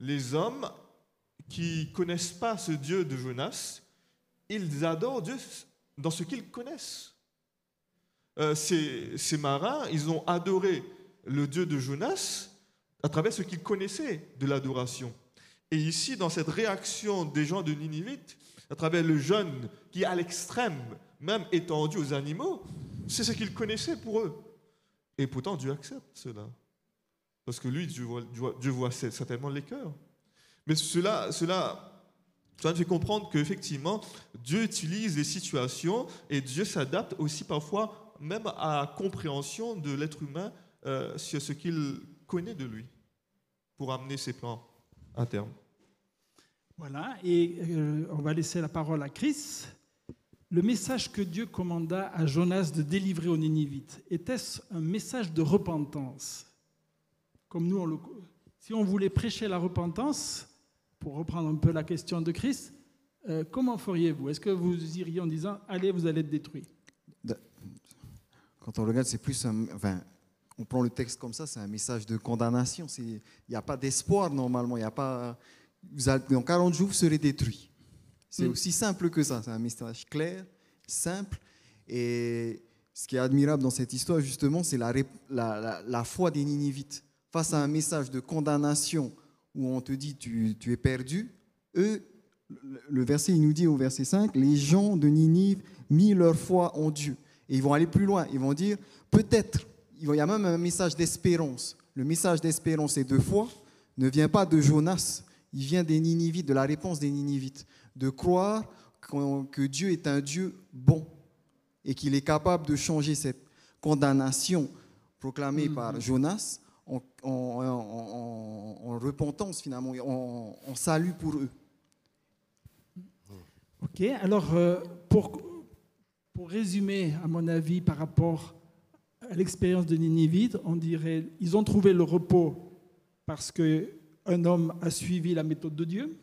Les hommes qui connaissent pas ce Dieu de Jonas, ils adorent Dieu dans ce qu'ils connaissent. Euh, ces, ces marins, ils ont adoré le Dieu de Jonas à travers ce qu'ils connaissaient de l'adoration. Et ici, dans cette réaction des gens de Ninivites, à travers le jeûne qui à l'extrême, même étendu aux animaux, c'est ce qu'ils connaissaient pour eux. Et pourtant, Dieu accepte cela. Parce que lui, Dieu voit, certainement les cœurs. Mais cela, cela, cela nous fait comprendre qu'effectivement, Dieu utilise les situations et Dieu s'adapte aussi parfois même à la compréhension de l'être humain euh, sur ce qu'il connaît de lui pour amener ses plans à terme. Voilà, et euh, on va laisser la parole à Chris. Le message que Dieu commanda à Jonas de délivrer aux Ninivites, était-ce un message de repentance? Comme nous, on le- si on voulait prêcher la repentance, pour reprendre un peu la question de Chris, euh, comment feriez-vous? Est-ce que vous iriez en disant, allez, vous allez être détruits? Quand on regarde, c'est plus un. Enfin, on prend le texte comme ça, c'est un message de condamnation. Il n'y a pas d'espoir normalement. Il y a pas. Vous allez- dans 40 jours, vous serez détruits. C'est Mm. aussi simple que ça. C'est un message clair, simple. Et ce qui est admirable dans cette histoire, justement, c'est la, rép- la, la- la foi des Ninivites. Face à un message de condamnation où on te dit tu, tu es perdu, eux, le- le verset, il nous dit au verset 5, les gens de Ninive mis leur foi en Dieu. Et ils vont aller plus loin. Ils vont dire, peut-être, il y a même un message d'espérance. Le message d'espérance et de foi ne vient pas de Jonas, il vient des Ninivites, de la réponse des Ninivites. De croire que Dieu est un Dieu bon et qu'il est capable de changer cette condamnation proclamée par Jonas en, en- en- en- en repentance finalement, en, en salut pour eux. Ok, alors euh, pour, pour résumer, à mon avis, par rapport l'expérience de Ninive, on dirait ils ont trouvé le repos parce qu'un homme a suivi la méthode de Dieu,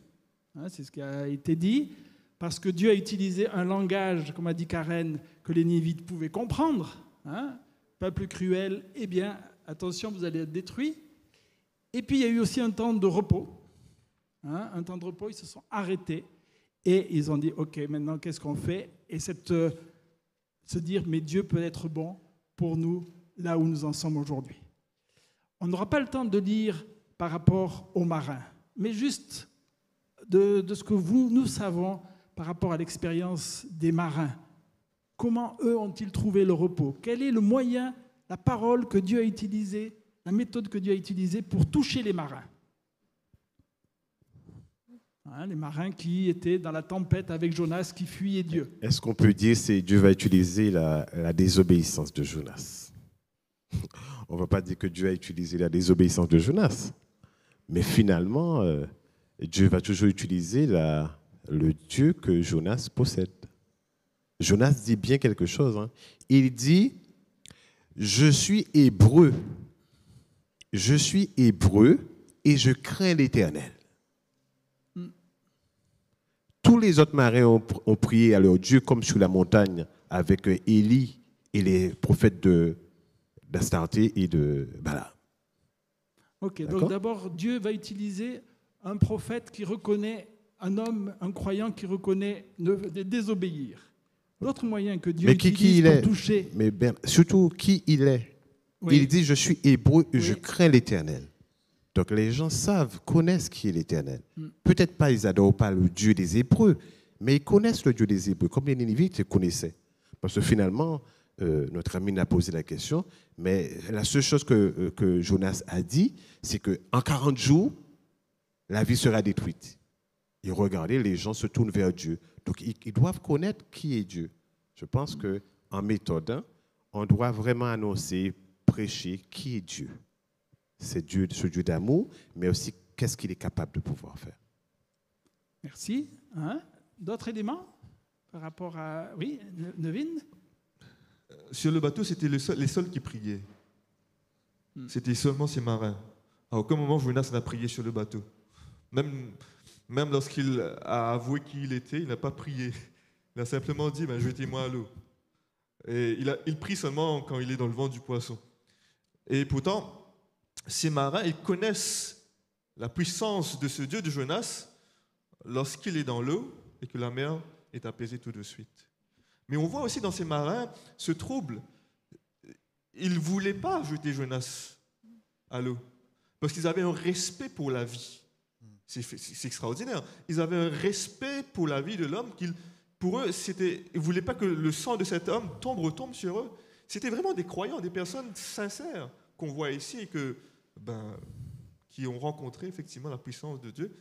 hein, c'est ce qui a été dit, parce que Dieu a utilisé un langage, comme a dit Karen, que les Nivites pouvaient comprendre. Hein, peuple cruel, eh bien, attention, vous allez être détruits. Et puis il y a eu aussi un temps de repos. hein, un temps de repos, ils se sont arrêtés. Et ils ont dit, OK, maintenant, qu'est-ce qu'on fait? Et cette, euh, se dire, mais Dieu peut être bon pour nous là où nous en sommes aujourd'hui. On n'aura pas le temps de lire par rapport aux marins, mais juste de, ce que vous, nous savons par rapport à l'expérience des marins. Comment eux ont-ils trouvé le repos? Quel est le moyen, la parole que Dieu a utilisée, la méthode que Dieu a utilisée pour toucher les marins? Hein, les marins qui étaient dans la tempête avec Jonas qui fuyait Dieu. Est-ce qu'on peut dire que Dieu va utiliser la, désobéissance de Jonas? On ne va pas dire que Dieu a utilisé la désobéissance de Jonas, mais finalement, euh, Dieu va toujours utiliser le Dieu que Jonas possède. Jonas dit bien quelque chose. hein. Il dit, je suis hébreu. Je suis hébreu et je crains l'Éternel. Tous les autres marins ont, ont prié à leur Dieu comme sur la montagne avec euh, Élie et les prophètes de d'Astarté et de Balaam. Ok, donc d'abord, Dieu va utiliser un prophète qui reconnaît, un homme, un croyant qui reconnaît ne, de désobéir. L'autre moyen que Dieu Mais qui- utilise qui il pour est? toucher, Mais surtout qui il est? Oui. Il dit, je suis hébreu et je Oui. crains l'Éternel. Donc les gens savent, connaissent qui est l'Éternel. Mm. Peut-être pas, ils n'adorent pas le Dieu des Hébreux, mais ils connaissent le Dieu des Hébreux, comme les Ninivites le connaissaient. Parce que finalement, euh, notre ami n'a posé la question, mais la seule chose que, euh, que Jonas a dit, c'est qu'en 40 jours, la vie sera détruite. Et regardez, les gens se tournent vers Dieu. Donc ils, ils doivent connaître qui est Dieu. Je pense que en méthode, hein, on doit vraiment annoncer, prêcher qui est Dieu. C'est Dieu, ce Dieu d'amour, mais aussi qu'est-ce qu'il est capable de pouvoir faire. merci. Hein? D'autres éléments par rapport à... Oui, Ne- Nevin? Sur le bateau, c'était le seul- les seuls qui priaient. Hmm. C'était seulement ces marins. À aucun moment, Jonas n'a prié sur le bateau. Même, même lorsqu'il a avoué qui il était, il n'a pas prié. Il a simplement dit ben, Jetez-moi à l'eau. Et il, a- il prie seulement quand il est dans le vent du poisson. Et pourtant, ces marins, ils connaissent la puissance de ce Dieu de Jonas lorsqu'il est dans l'eau et que la mer est apaisée tout de suite. Mais on voit aussi dans ces marins ce trouble. Ils ne voulaient pas jeter Jonas à l'eau parce qu'ils avaient un respect pour la vie. C'est extraordinaire. Ils avaient un respect pour la vie de l'homme pour eux, ils ne voulaient pas que le sang de cet homme tombe, retombe sur eux. C'était vraiment des croyants, des personnes sincères qu'on voit ici et que, ben, qui ont rencontré effectivement la puissance de Dieu.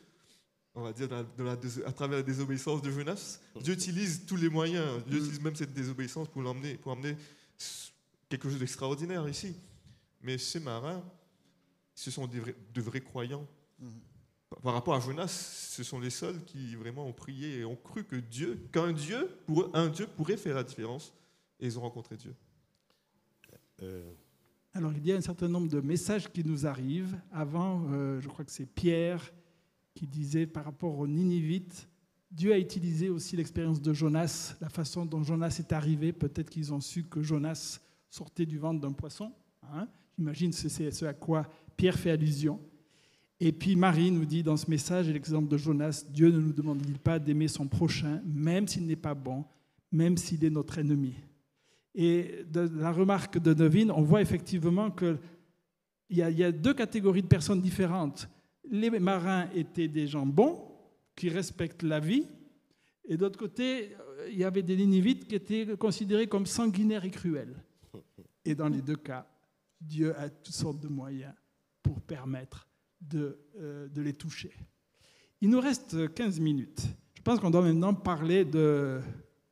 On va dire dans la- dans la dés- à travers la désobéissance de Jonas, Dieu utilise tous les moyens. Dieu utilise même cette désobéissance pour l'emmener, pour amener s- quelque chose d'extraordinaire ici. Mais ces marins, ce sont des vrais- de vrais croyants. Par- Par rapport à Jonas, ce sont les seuls qui vraiment ont prié et ont cru que Dieu, qu'un Dieu, pour eux, un Dieu pourrait faire la différence. Et ils ont rencontré Dieu. Alors, il y a un certain nombre de messages qui nous arrivent. Avant, euh, je crois que c'est Pierre qui disait par rapport aux Ninivites, Dieu a utilisé aussi l'expérience de Jonas, la façon dont Jonas est arrivé. Peut-être qu'ils ont su que Jonas sortait du ventre d'un poisson. hein. J'imagine c'est ce à quoi Pierre fait allusion. Et puis Marie nous dit dans ce message, et l'exemple de Jonas, Dieu ne nous demande-t-il pas d'aimer son prochain, même s'il n'est pas bon, même s'il est notre ennemi? Et de la remarque de Nevin, on voit effectivement qu'il y, a- y a deux catégories de personnes différentes. Les marins étaient des gens bons, qui respectent la vie, et d'autre côté, euh, il y avait des Ninivites qui étaient considérés comme sanguinaires et cruels. Et dans les deux cas, Dieu a toutes sortes de moyens pour permettre de, euh, de les toucher. Il nous reste 15 minutes. Je pense qu'on doit maintenant parler de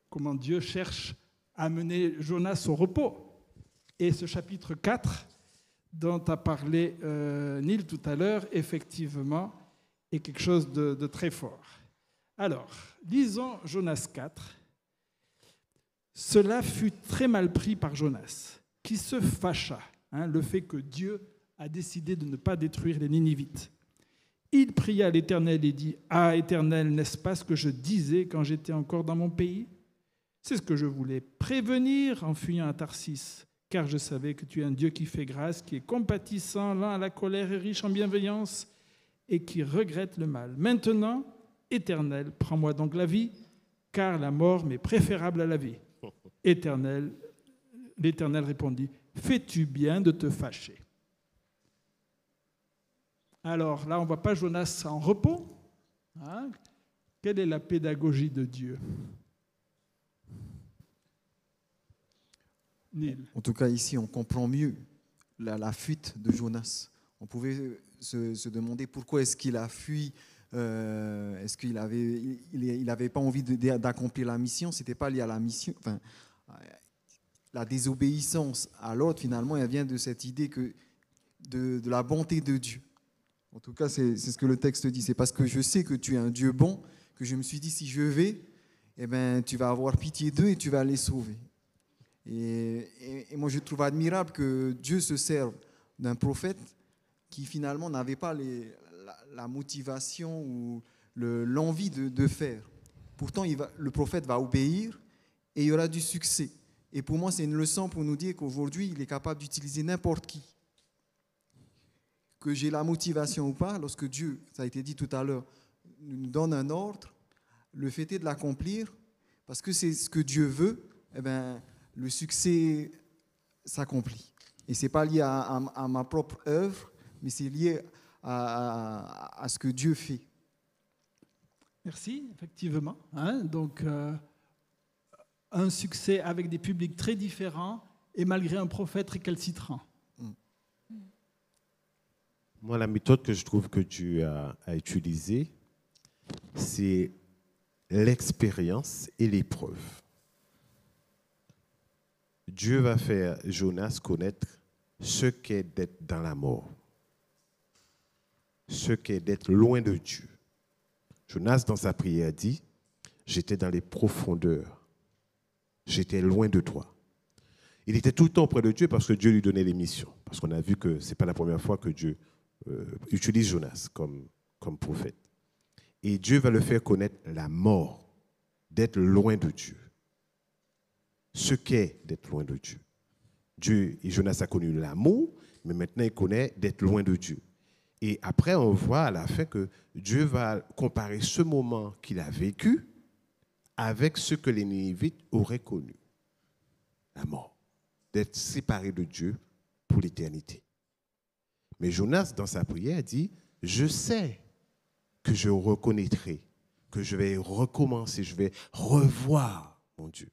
comment Dieu cherche à mener Jonas au repos. Et ce chapitre 4, dont a parlé euh, Neil tout à l'heure, effectivement, est quelque chose de, très fort. Alors, lisons Jonas 4. Cela fut très mal pris par Jonas, qui se fâcha, hein, le fait que Dieu a décidé de ne pas détruire les Ninivites. Il pria l'Éternel et dit, Ah Éternel, n'est-ce pas ce que je disais quand j'étais encore dans mon pays? C'est ce que je voulais prévenir en fuyant à Tarsis, car je savais que tu es un Dieu qui fait grâce, qui est compatissant, lent à la colère et riche en bienveillance, et qui regrette le mal. Maintenant, Éternel, prends-moi donc la vie, car la mort m'est préférable à la vie. Éternel, l'Éternel répondit, fais-tu bien de te fâcher Alors là, on ne voit pas Jonas en repos. Hein Quelle est la pédagogie de Dieu? En tout cas, ici, on comprend mieux la, fuite de Jonas. On pouvait se, demander pourquoi est-ce qu'il a fui. euh, est-ce qu'il avait, il, il pas envie d'accomplir la mission C'était pas lié à la mission. Enfin, la désobéissance à l'autre, finalement, elle vient de cette idée que de, de la bonté de Dieu. En tout cas, c'est ce que le texte dit. C'est parce que je sais que tu es un Dieu bon que je me suis dit si je vais, eh ben, tu vas avoir pitié d'eux et tu vas les sauver. Et, moi, je trouve admirable que Dieu se serve d'un prophète qui finalement n'avait pas la, motivation ou le- l'envie de, faire. Pourtant, le prophète va obéir et il y aura du succès. Et pour moi, c'est une leçon pour nous dire qu'aujourd'hui, il est capable d'utiliser n'importe qui. Que j'ai la motivation ou pas, lorsque Dieu, ça a été dit tout à l'heure, nous donne un ordre, le fait est de l'accomplir, parce que c'est ce que Dieu veut, eh ben, le succès s'accomplit. Et ce n'est pas lié à, à- à ma propre œuvre, mais c'est lié à, à- à ce que Dieu fait. Merci, effectivement. hein. donc, euh, un succès avec des publics très différents et malgré un prophète récalcitrant. Moi, la méthode que je trouve que tu as, as utilisée, c'est l'expérience et l'épreuve. Dieu va faire Jonas connaître ce qu'est d'être dans la mort, ce qu'est d'être loin de Dieu. Jonas, dans sa prière, dit, j'étais dans les profondeurs, j'étais loin de toi. Il était tout le temps près de Dieu parce que Dieu lui donnait les missions. Parce qu'on a vu que ce n'est pas la première fois que Dieu euh, utilise Jonas comme, comme prophète. Et Dieu va le faire connaître la mort, d'être loin de Dieu. Ce qu'est d'être loin de Dieu. Dieu et Jonas a connu l'amour, mais maintenant il connaît d'être loin de Dieu. Et après, on voit à la fin que Dieu va comparer ce moment qu'il a vécu avec ce que les Névites auraient connu. La mort. D'être séparé de Dieu pour l'éternité. Mais Jonas, dans sa prière, dit, je sais que je reconnaîtrai, que je vais recommencer, je vais revoir mon Dieu.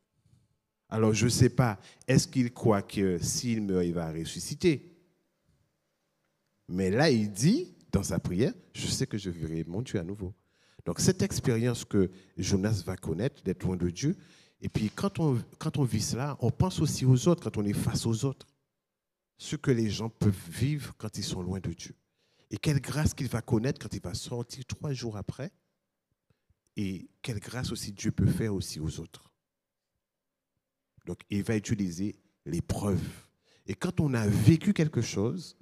Alors je ne sais pas, est-ce qu'il croit que s'il meurt, il va ressusciter? Mais là, il dit, dans sa prière, je sais que je verrai mon Dieu à nouveau. Donc cette expérience que Jonas va connaître, d'être loin de Dieu, et puis quand on, vit cela, on pense aussi aux autres, quand on est face aux autres ce que les gens peuvent vivre quand ils sont loin de Dieu. Et quelle grâce qu'il va connaître quand il va sortir trois jours après. Et quelle grâce aussi Dieu peut faire aussi aux autres. Donc il va utiliser l'épreuve. Et quand on a vécu quelque chose,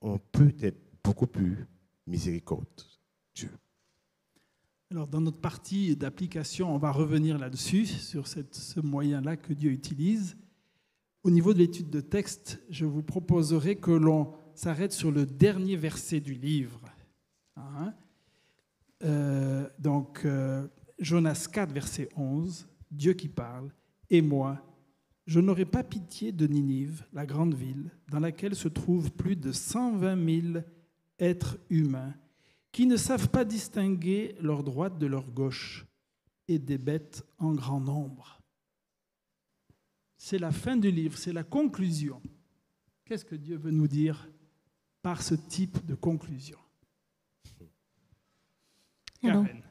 on peut être beaucoup plus miséricordieux. Dieu. Alors, dans notre partie d'application, on va revenir là-dessus, sur ce moyen-là que Dieu utilise. Au niveau de l'étude de texte, je vous proposerai que l'on s'arrête sur le dernier verset du livre. Hein Euh, donc, euh, Jonas 4, verset 11, Dieu qui parle, Et moi, je n'aurai pas pitié de Ninive, la grande ville, dans laquelle se trouvent plus de 120 000 êtres humains qui ne savent pas distinguer leur droite de leur gauche et des bêtes en grand nombre. C'est la fin du livre, c'est la conclusion. Qu'est-ce que Dieu veut nous dire par ce type de conclusion? Karen.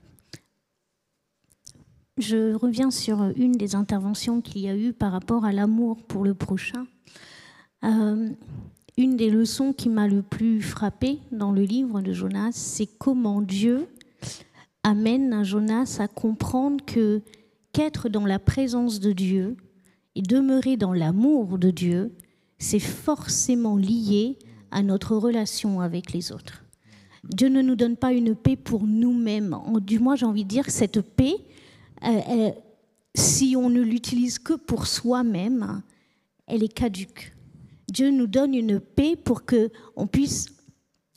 Je reviens sur une des interventions qu'il y a eu par rapport à l'amour pour le prochain. Euh, une des leçons qui m'a le plus frappée dans le livre de Jonas, c'est comment Dieu amène Jonas à comprendre que qu'être dans la présence de Dieu et demeurer dans l'amour de Dieu, c'est forcément lié à notre relation avec les autres. Dieu ne nous donne pas une paix pour nous-mêmes. Du moins, j'ai envie de dire cette paix, euh, elle- si on ne l'utilise que pour soi-même, elle est caduque. Dieu nous donne une paix pour que on puisse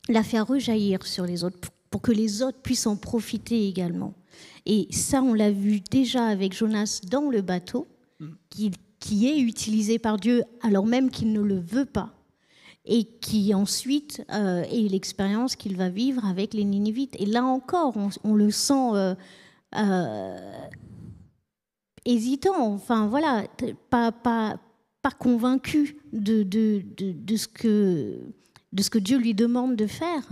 la faire rejaillir sur les autres, pour- pour que les autres puissent en profiter également. Et ça, on l'a vu déjà avec Jonas dans le bateau, qui, qui est utilisé par Dieu alors même qu'il ne le veut pas, et qui ensuite euh, est l'expérience qu'il va vivre avec les Ninivites. Et là encore, on, on le sent euh, euh, hésitant, enfin voilà, pas, pas, pas convaincu de, de, de, de ce que, de ce que Dieu lui demande de faire.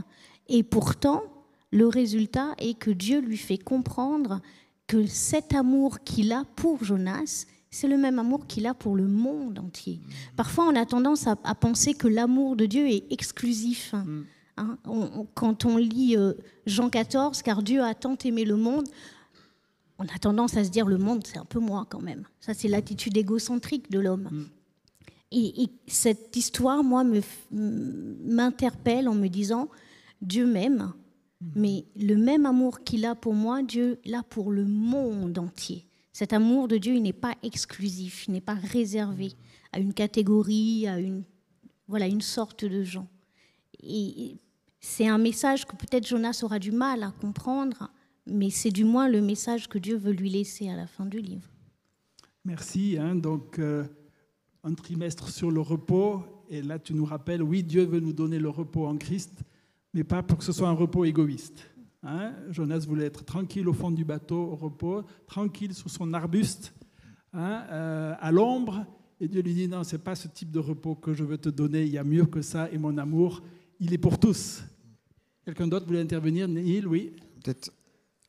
Et pourtant, le résultat est que Dieu lui fait comprendre que cet amour qu'il a pour Jonas, c'est le même amour qu'il a pour le monde entier. Parfois, on a tendance à, à penser que l'amour de Dieu est exclusif. Hein, on- quand on lit euh, Jean 14, car Dieu a tant aimé le monde, on a tendance à se dire le monde, c'est un peu moi quand même. Ça, c'est l'attitude égocentrique de l'homme. Et, et cette histoire, moi, m'interpelle en me disant Dieu m'aime, mais le même amour qu'il a pour moi, Dieu l'a pour le monde entier. Cet amour de Dieu, il n'est pas exclusif, il n'est pas réservé à une catégorie, à une, voilà, une sorte de gens. Et c'est un message que peut-être Jonas aura du mal à comprendre, mais c'est du moins le message que Dieu veut lui laisser à la fin du livre. Merci. hein. donc, euh, un trimestre sur le repos. Et là, tu nous rappelles, oui, Dieu veut nous donner le repos en Christ, mais pas pour que ce soit un repos égoïste. hein. Jonas voulait être tranquille au fond du bateau, au repos, tranquille sous son arbuste, hein, euh, à l'ombre. Et Dieu lui dit, non, ce n'est pas ce type de repos que je veux te donner, il y a mieux que ça, et mon amour, il est pour tous. Quelqu'un d'autre voulait intervenir? Neil, oui Peut-être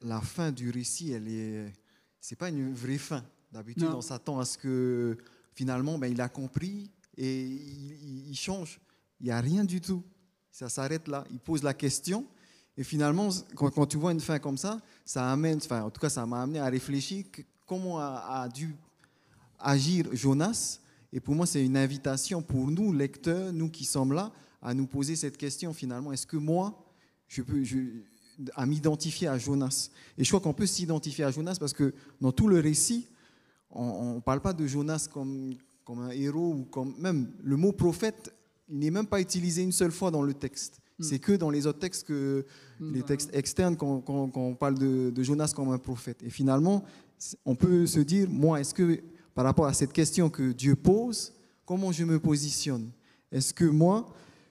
la fin du récit, elle est, c'est pas une vraie fin. D'habitude, on s'attend à ce que finalement, ben, il a compris et il, il- il change. Il n'y a rien du tout. Ça s'arrête là. Il pose la question et finalement, quand, quand tu vois une fin comme ça, ça amène, enfin, en tout cas, ça m'a amené à réfléchir que- comment a, a dû agir Jonas. Et pour moi, c'est une invitation pour nous, lecteurs, nous qui sommes là, à nous poser cette question finalement. Est-ce que moi, je peux, je, à m'identifier à Jonas. Et je crois qu'on peut s'identifier à Jonas parce que dans tout le récit, on ne parle pas de Jonas comme, comme un héros ou comme même le mot prophète, il n'est même pas utilisé une seule fois dans le texte. C'est que dans les autres textes que les textes externes qu'on qu'on- qu'on parle de, de Jonas comme un prophète. Et finalement, on peut se dire, moi, est-ce que par rapport à cette question que Dieu pose, comment je me positionne? Est-ce que moi,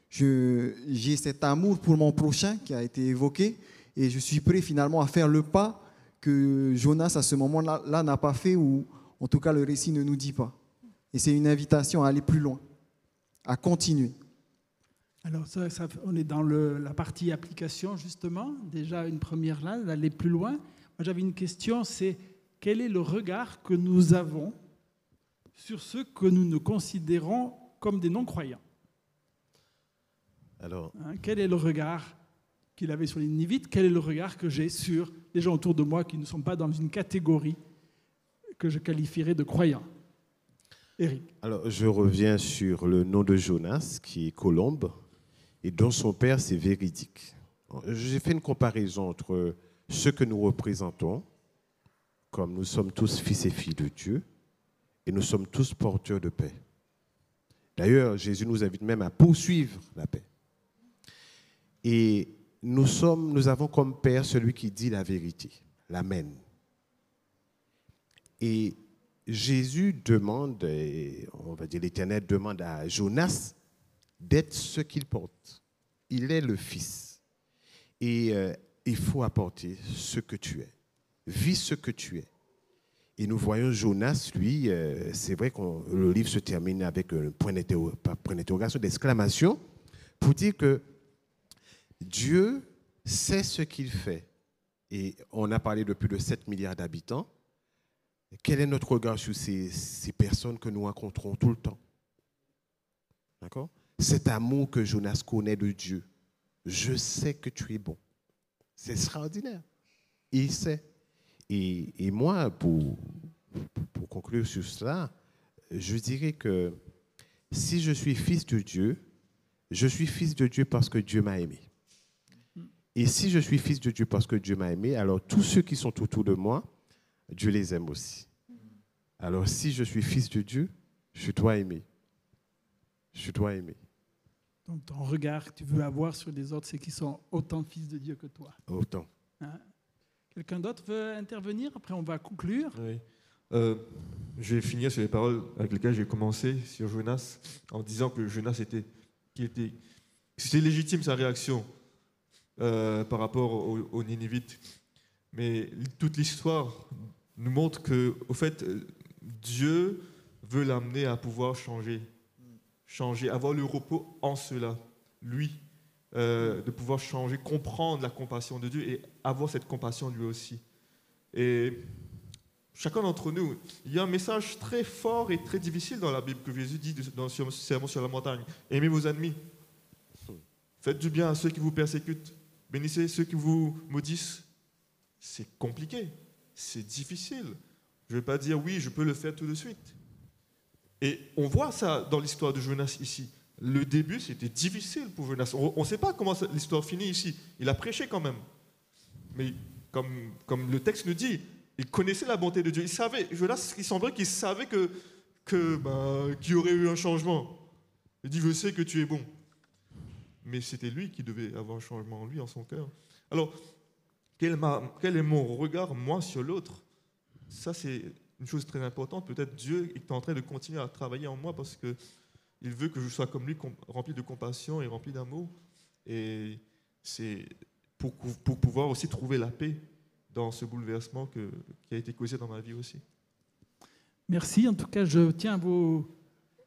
j'ai cet amour pour mon prochain qui a été évoqué et je suis prêt finalement à faire le pas que Jonas à ce moment-là là, n'a pas fait ou en tout cas le récit ne nous dit pas. Et c'est une invitation à aller plus loin, à continuer. Alors, ça, ça- on est dans le- la partie application, justement. Déjà, une première là, d'aller plus loin. Moi, j'avais une question, c'est quel est le regard que nous avons sur ceux que nous ne considérons comme des non-croyants? Alors, hein Quel est le regard qu'il avait sur les Nivites Quel est le regard que j'ai sur les gens autour de moi qui ne sont pas dans une catégorie que je qualifierais de croyants? Eric alors, je reviens sur le nom de Jonas, qui est Colombe, et dont son père, c'est véridique. J'ai fait une comparaison entre ce que nous représentons, comme nous sommes tous fils et filles de Dieu, et nous sommes tous porteurs de paix. D'ailleurs, Jésus nous invite même à poursuivre la paix. Et nous, sommes, nous avons comme père celui qui dit la vérité, l'Amen. Et Jésus demande, on va dire l'Éternel demande à Jonas d'être ce qu'il porte. Il est le Fils. Et euh, il faut apporter ce que tu es. Vis ce que tu es. Et nous voyons Jonas, lui, euh, c'est vrai que le livre se termine avec un point d'interrogation, d'exclamation, pour dire que Dieu sait ce qu'il fait. Et on a parlé de plus de 7 milliards d'habitants. Quel est notre regard sur ces, personnes que nous rencontrons tout le temps? D'accord? Cet amour que Jonas connaît de Dieu. Je sais que tu es bon. C'est extraordinaire. Il sait. Et, moi, pour conclure sur cela, je dirais que si je suis fils de Dieu, je suis fils de Dieu parce que Dieu m'a aimé. Et si je suis fils de Dieu parce que Dieu m'a aimé, alors tous ceux qui sont autour de moi, Dieu les aime aussi. Alors si je suis fils de Dieu, je dois aimer. Je dois aimer. Donc, ton regard que tu veux avoir sur les autres, c'est qu'ils sont autant fils de Dieu que toi. Autant. Hein? Quelqu'un d'autre veut intervenir? Après, on va conclure. Oui. Euh, je vais finir sur les paroles avec lesquelles j'ai commencé sur Jonas, en disant que Jonas était, qu'il était, c'était légitime sa réaction euh, par rapport aux, aux Ninivites, mais toute l'histoire nous montre que, au fait, euh, Dieu veut l'amener à pouvoir changer, changer, avoir le repos en cela, lui, euh, de pouvoir changer, comprendre la compassion de Dieu et avoir cette compassion lui aussi. Et chacun d'entre nous, il y a un message très fort et très difficile dans la Bible que Jésus dit dans le sermon sur la montagne. Aimez vos ennemis. Faites du bien à ceux qui vous persécutent. Bénissez ceux qui vous maudissent. C'est compliqué. C'est difficile. Je ne vais pas dire oui, je peux le faire tout de suite. Et on voit ça dans l'histoire de Jonas ici. Le début, c'était difficile pour Jonas. On ne sait pas comment l'histoire finit ici. Il a prêché quand même. Mais comme, le texte nous dit, il connaissait la bonté de Dieu. Il savait, Jonas, il semblerait qu'il savait que, ben, qu'il y aurait eu un changement. Il dit, je sais que tu es bon. Mais c'était lui qui devait avoir un changement en lui, en son cœur. Alors, quel, est mon regard, moi, sur l'autre? Ça, c'est une chose très importante. Peut-être Dieu est en train de continuer à travailler en moi parce que il veut que je sois comme lui, rempli de compassion et rempli d'amour. Et c'est pour, pouvoir aussi trouver la paix dans ce bouleversement qui a été causé dans ma vie aussi. Merci. En tout cas, je tiens à vous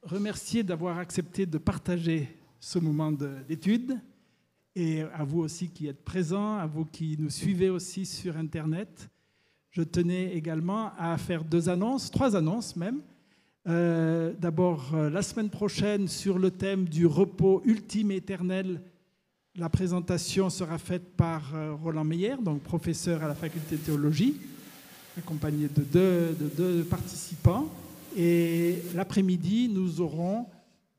remercier d'avoir accepté de partager ce moment d'étude et à vous aussi qui êtes présents, à vous qui nous suivez aussi sur Internet. Je tenais également à faire deux annonces, trois annonces même. Euh, d'abord, euh, la semaine prochaine, sur le thème du repos ultime et éternel, la présentation sera faite par euh, Roland Meyer, donc professeur à la faculté de théologie, accompagné de deux, de deux participants. Et l'après-midi, nous aurons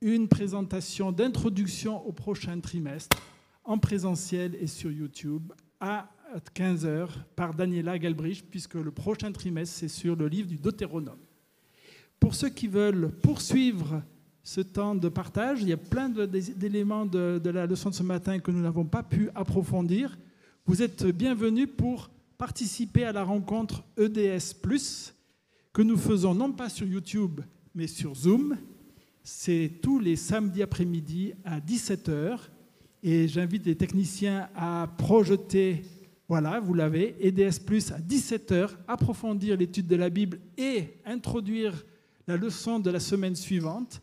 une présentation d'introduction au prochain trimestre en présentiel et sur YouTube à 15h par Daniela Galbrich, puisque le prochain trimestre, c'est sur le livre du Deutéronome. Pour ceux qui veulent poursuivre ce temps de partage, il y a plein d'éléments de, de la leçon de ce matin que nous n'avons pas pu approfondir. Vous êtes bienvenus pour participer à la rencontre EDS, que nous faisons non pas sur YouTube, mais sur Zoom. C'est tous les samedis après-midi à 17h. Et j'invite les techniciens à projeter voilà, vous l'avez, EDS Plus à 17h, approfondir l'étude de la Bible et introduire la leçon de la semaine suivante.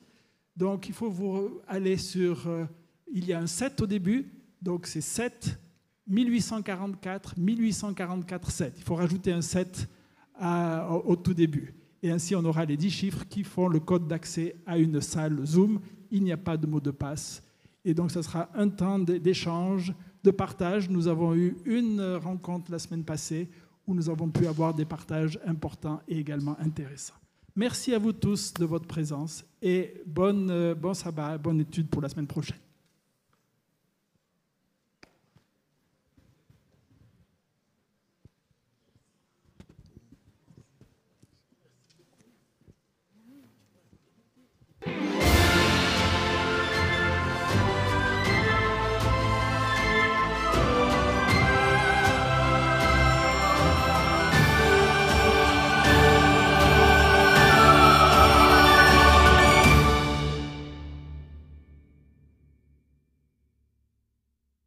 Donc il faut vous aller sur, euh, il y a un 7 au début, donc c'est 7, 1844, 1844, 7. Il faut rajouter un 7 au, tout début. Et ainsi on aura les 10 chiffres qui font le code d'accès à une salle Zoom. Il n'y a pas de mot de passe. Et donc ce sera un temps d'échange de partage. Nous avons eu une rencontre la semaine passée où nous avons pu avoir des partages importants et également intéressants. Merci à vous tous de votre présence et bonne, bon sabbat, bonne étude pour la semaine prochaine.